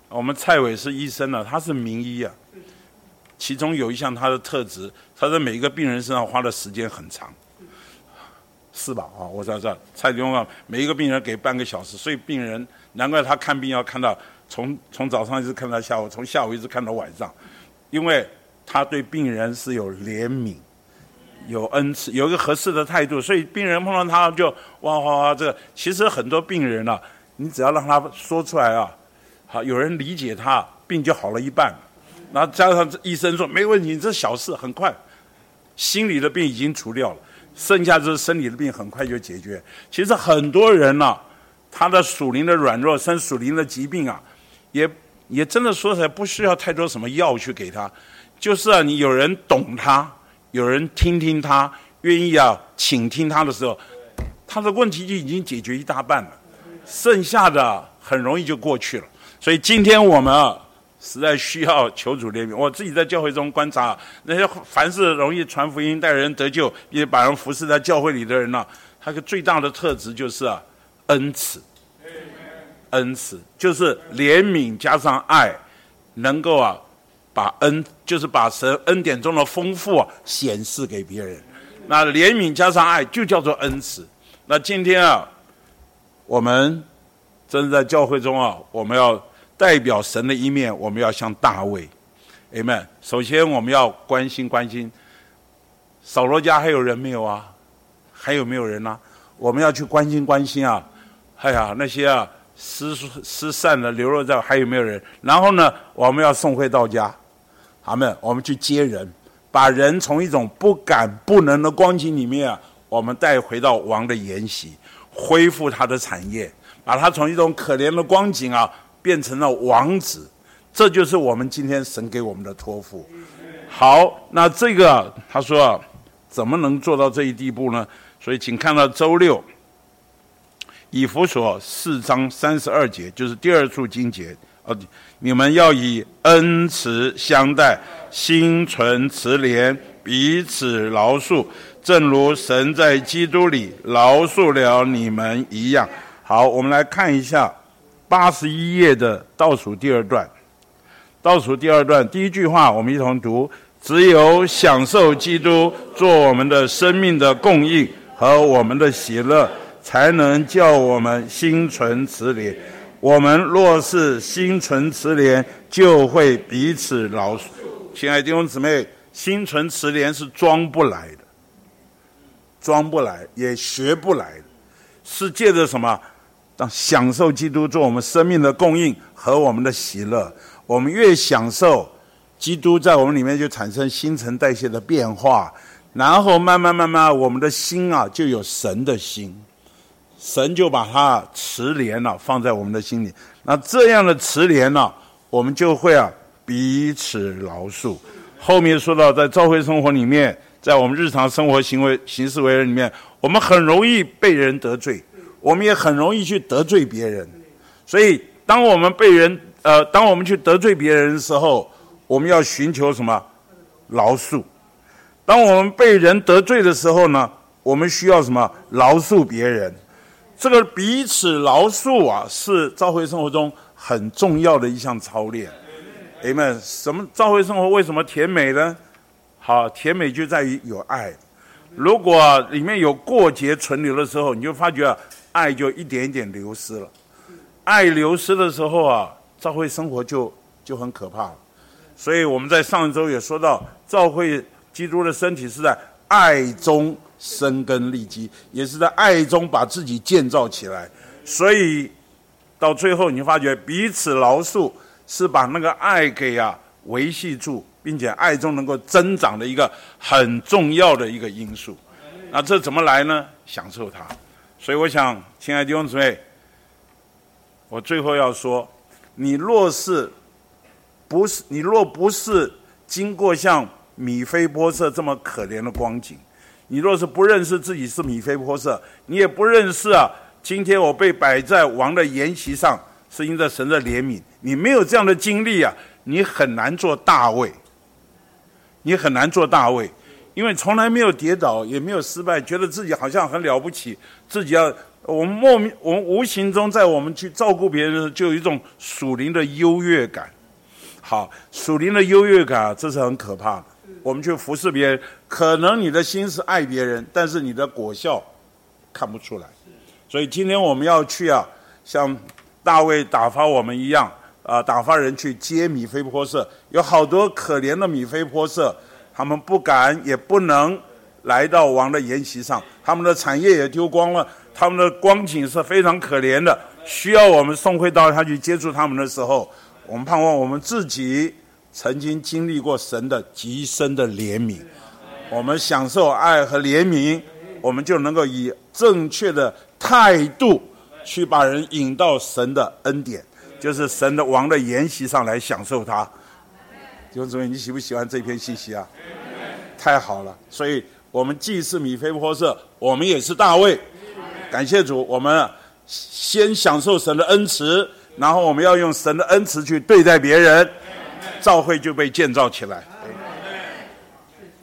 我们蔡伟是医生呢，他是名医啊。其中有一项他的特质，他在每一个病人身上花的时间很长。是吧？啊，我知道，知道。蔡总啊，每一个病人给半个小时，所以病人难怪他看病要看到从从早上一直看到下午，从下午一直看到晚上，因为他对病人是有怜悯、有恩慈、有一个合适的态度，所以病人碰到他就哇哇哇！这个其实很多病人啊，你只要让他说出来啊，好，有人理解他，病就好了一半。然后加上这医生说没问题，这小事很快，心理的病已经除掉了。剩下就是生理的病，很快就解决。其实很多人呢，他的属灵的软弱，生属灵的疾病啊，也也真的说起来不需要太多什么药去给他，就是啊，你有人懂他，有人听听他，愿意啊倾听他的时候，他的问题就已经解决一大半了，剩下的很容易就过去了。所以今天我们啊。实在需要求主怜悯。我自己在教会中观察，那些凡是容易传福音、带人得救，也把人服侍在教会里的人呢，他的最大的特质就是啊，恩慈。恩慈就是怜悯加上爱，能够啊，把恩就是把神恩典中的丰富啊显示给别人。那怜悯加上爱就叫做恩慈。那今天啊，我们真的在教会中啊，我们要。代表神的一面，我们要像大卫，Amen。首先，我们要关心关心扫罗家还有人没有啊？还有没有人呢？我们要去关心关心啊！哎呀，那些啊失失散的流落在还有没有人？然后呢，我们要送回到家，好们，我们去接人，把人从一种不敢不能的光景里面，我们带回到王的筵席，恢复他的产业，把他从一种可怜的光景啊。变成了王子，这就是我们今天神给我们的托付。好，那这个他说，怎么能做到这一地步呢？所以请看到周六以弗所四章三十二节，就是第二处经节啊，你们要以恩慈相待，心存慈怜，彼此饶恕，正如神在基督里饶恕了你们一样。好，我们来看一下。八十一页的倒数第二段，倒数第二段第一句话，我们一同读：只有享受基督做我们的生命的供应和我们的喜乐，才能叫我们心存慈怜。我们若是心存慈怜，就会彼此饶恕。亲爱的弟兄姊妹，心存慈怜是装不来的，装不来也学不来的，是借着什么？当享受基督做我们生命的供应和我们的喜乐，我们越享受基督在我们里面就产生新陈代谢的变化，然后慢慢慢慢，我们的心啊就有神的心，神就把它慈怜了放在我们的心里。那这样的慈怜呢，我们就会啊彼此饶恕。后面说到在教会生活里面，在我们日常生活行为行事为人里面，我们很容易被人得罪。我们也很容易去得罪别人，所以当我们被人呃，当我们去得罪别人的时候，我们要寻求什么饶恕？当我们被人得罪的时候呢，我们需要什么饶恕别人？这个彼此饶恕啊，是教会生活中很重要的一项操练。哎们，什么教会生活为什么甜美呢？好，甜美就在于有爱。如果里面有过节存留的时候，你就发觉。爱就一点一点流失了，爱流失的时候啊，教会生活就就很可怕了。所以我们在上周也说到，教会基督的身体是在爱中生根立基，也是在爱中把自己建造起来。所以到最后，你发觉彼此饶恕是把那个爱给啊维系住，并且爱中能够增长的一个很重要的一个因素。那这怎么来呢？享受它。所以我想，亲爱的弟兄姊妹，我最后要说，你若是不是你若不是经过像米菲波色这么可怜的光景，你若是不认识自己是米菲波色，你也不认识啊，今天我被摆在王的筵席上，是因着神的怜悯。你没有这样的经历啊，你很难做大卫，你很难做大卫。因为从来没有跌倒，也没有失败，觉得自己好像很了不起。自己要我们莫名，我们无形中在我们去照顾别人的时候，就有一种属灵的优越感。好，属灵的优越感，这是很可怕的。我们去服侍别人，可能你的心是爱别人，但是你的果效看不出来。所以今天我们要去啊，像大卫打发我们一样啊，打发人去接米菲波色。有好多可怜的米菲波色，他们不敢也不能来到王的筵席上，他们的产业也丢光了，他们的光景是非常可怜的，需要我们送回到他去接触他们的时候，我们盼望我们自己曾经经历过神的极深的怜悯，我们享受爱和怜悯，我们就能够以正确的。态度去把人引到神的恩典，就是神的王的筵席上来享受它。弟兄姊妹，你喜不喜欢这篇信息啊？太好了！所以我们既是米菲波设，我们也是大卫。感谢主，我们先享受神的恩慈，然后我们要用神的恩慈去对待别人，教会就被建造起来。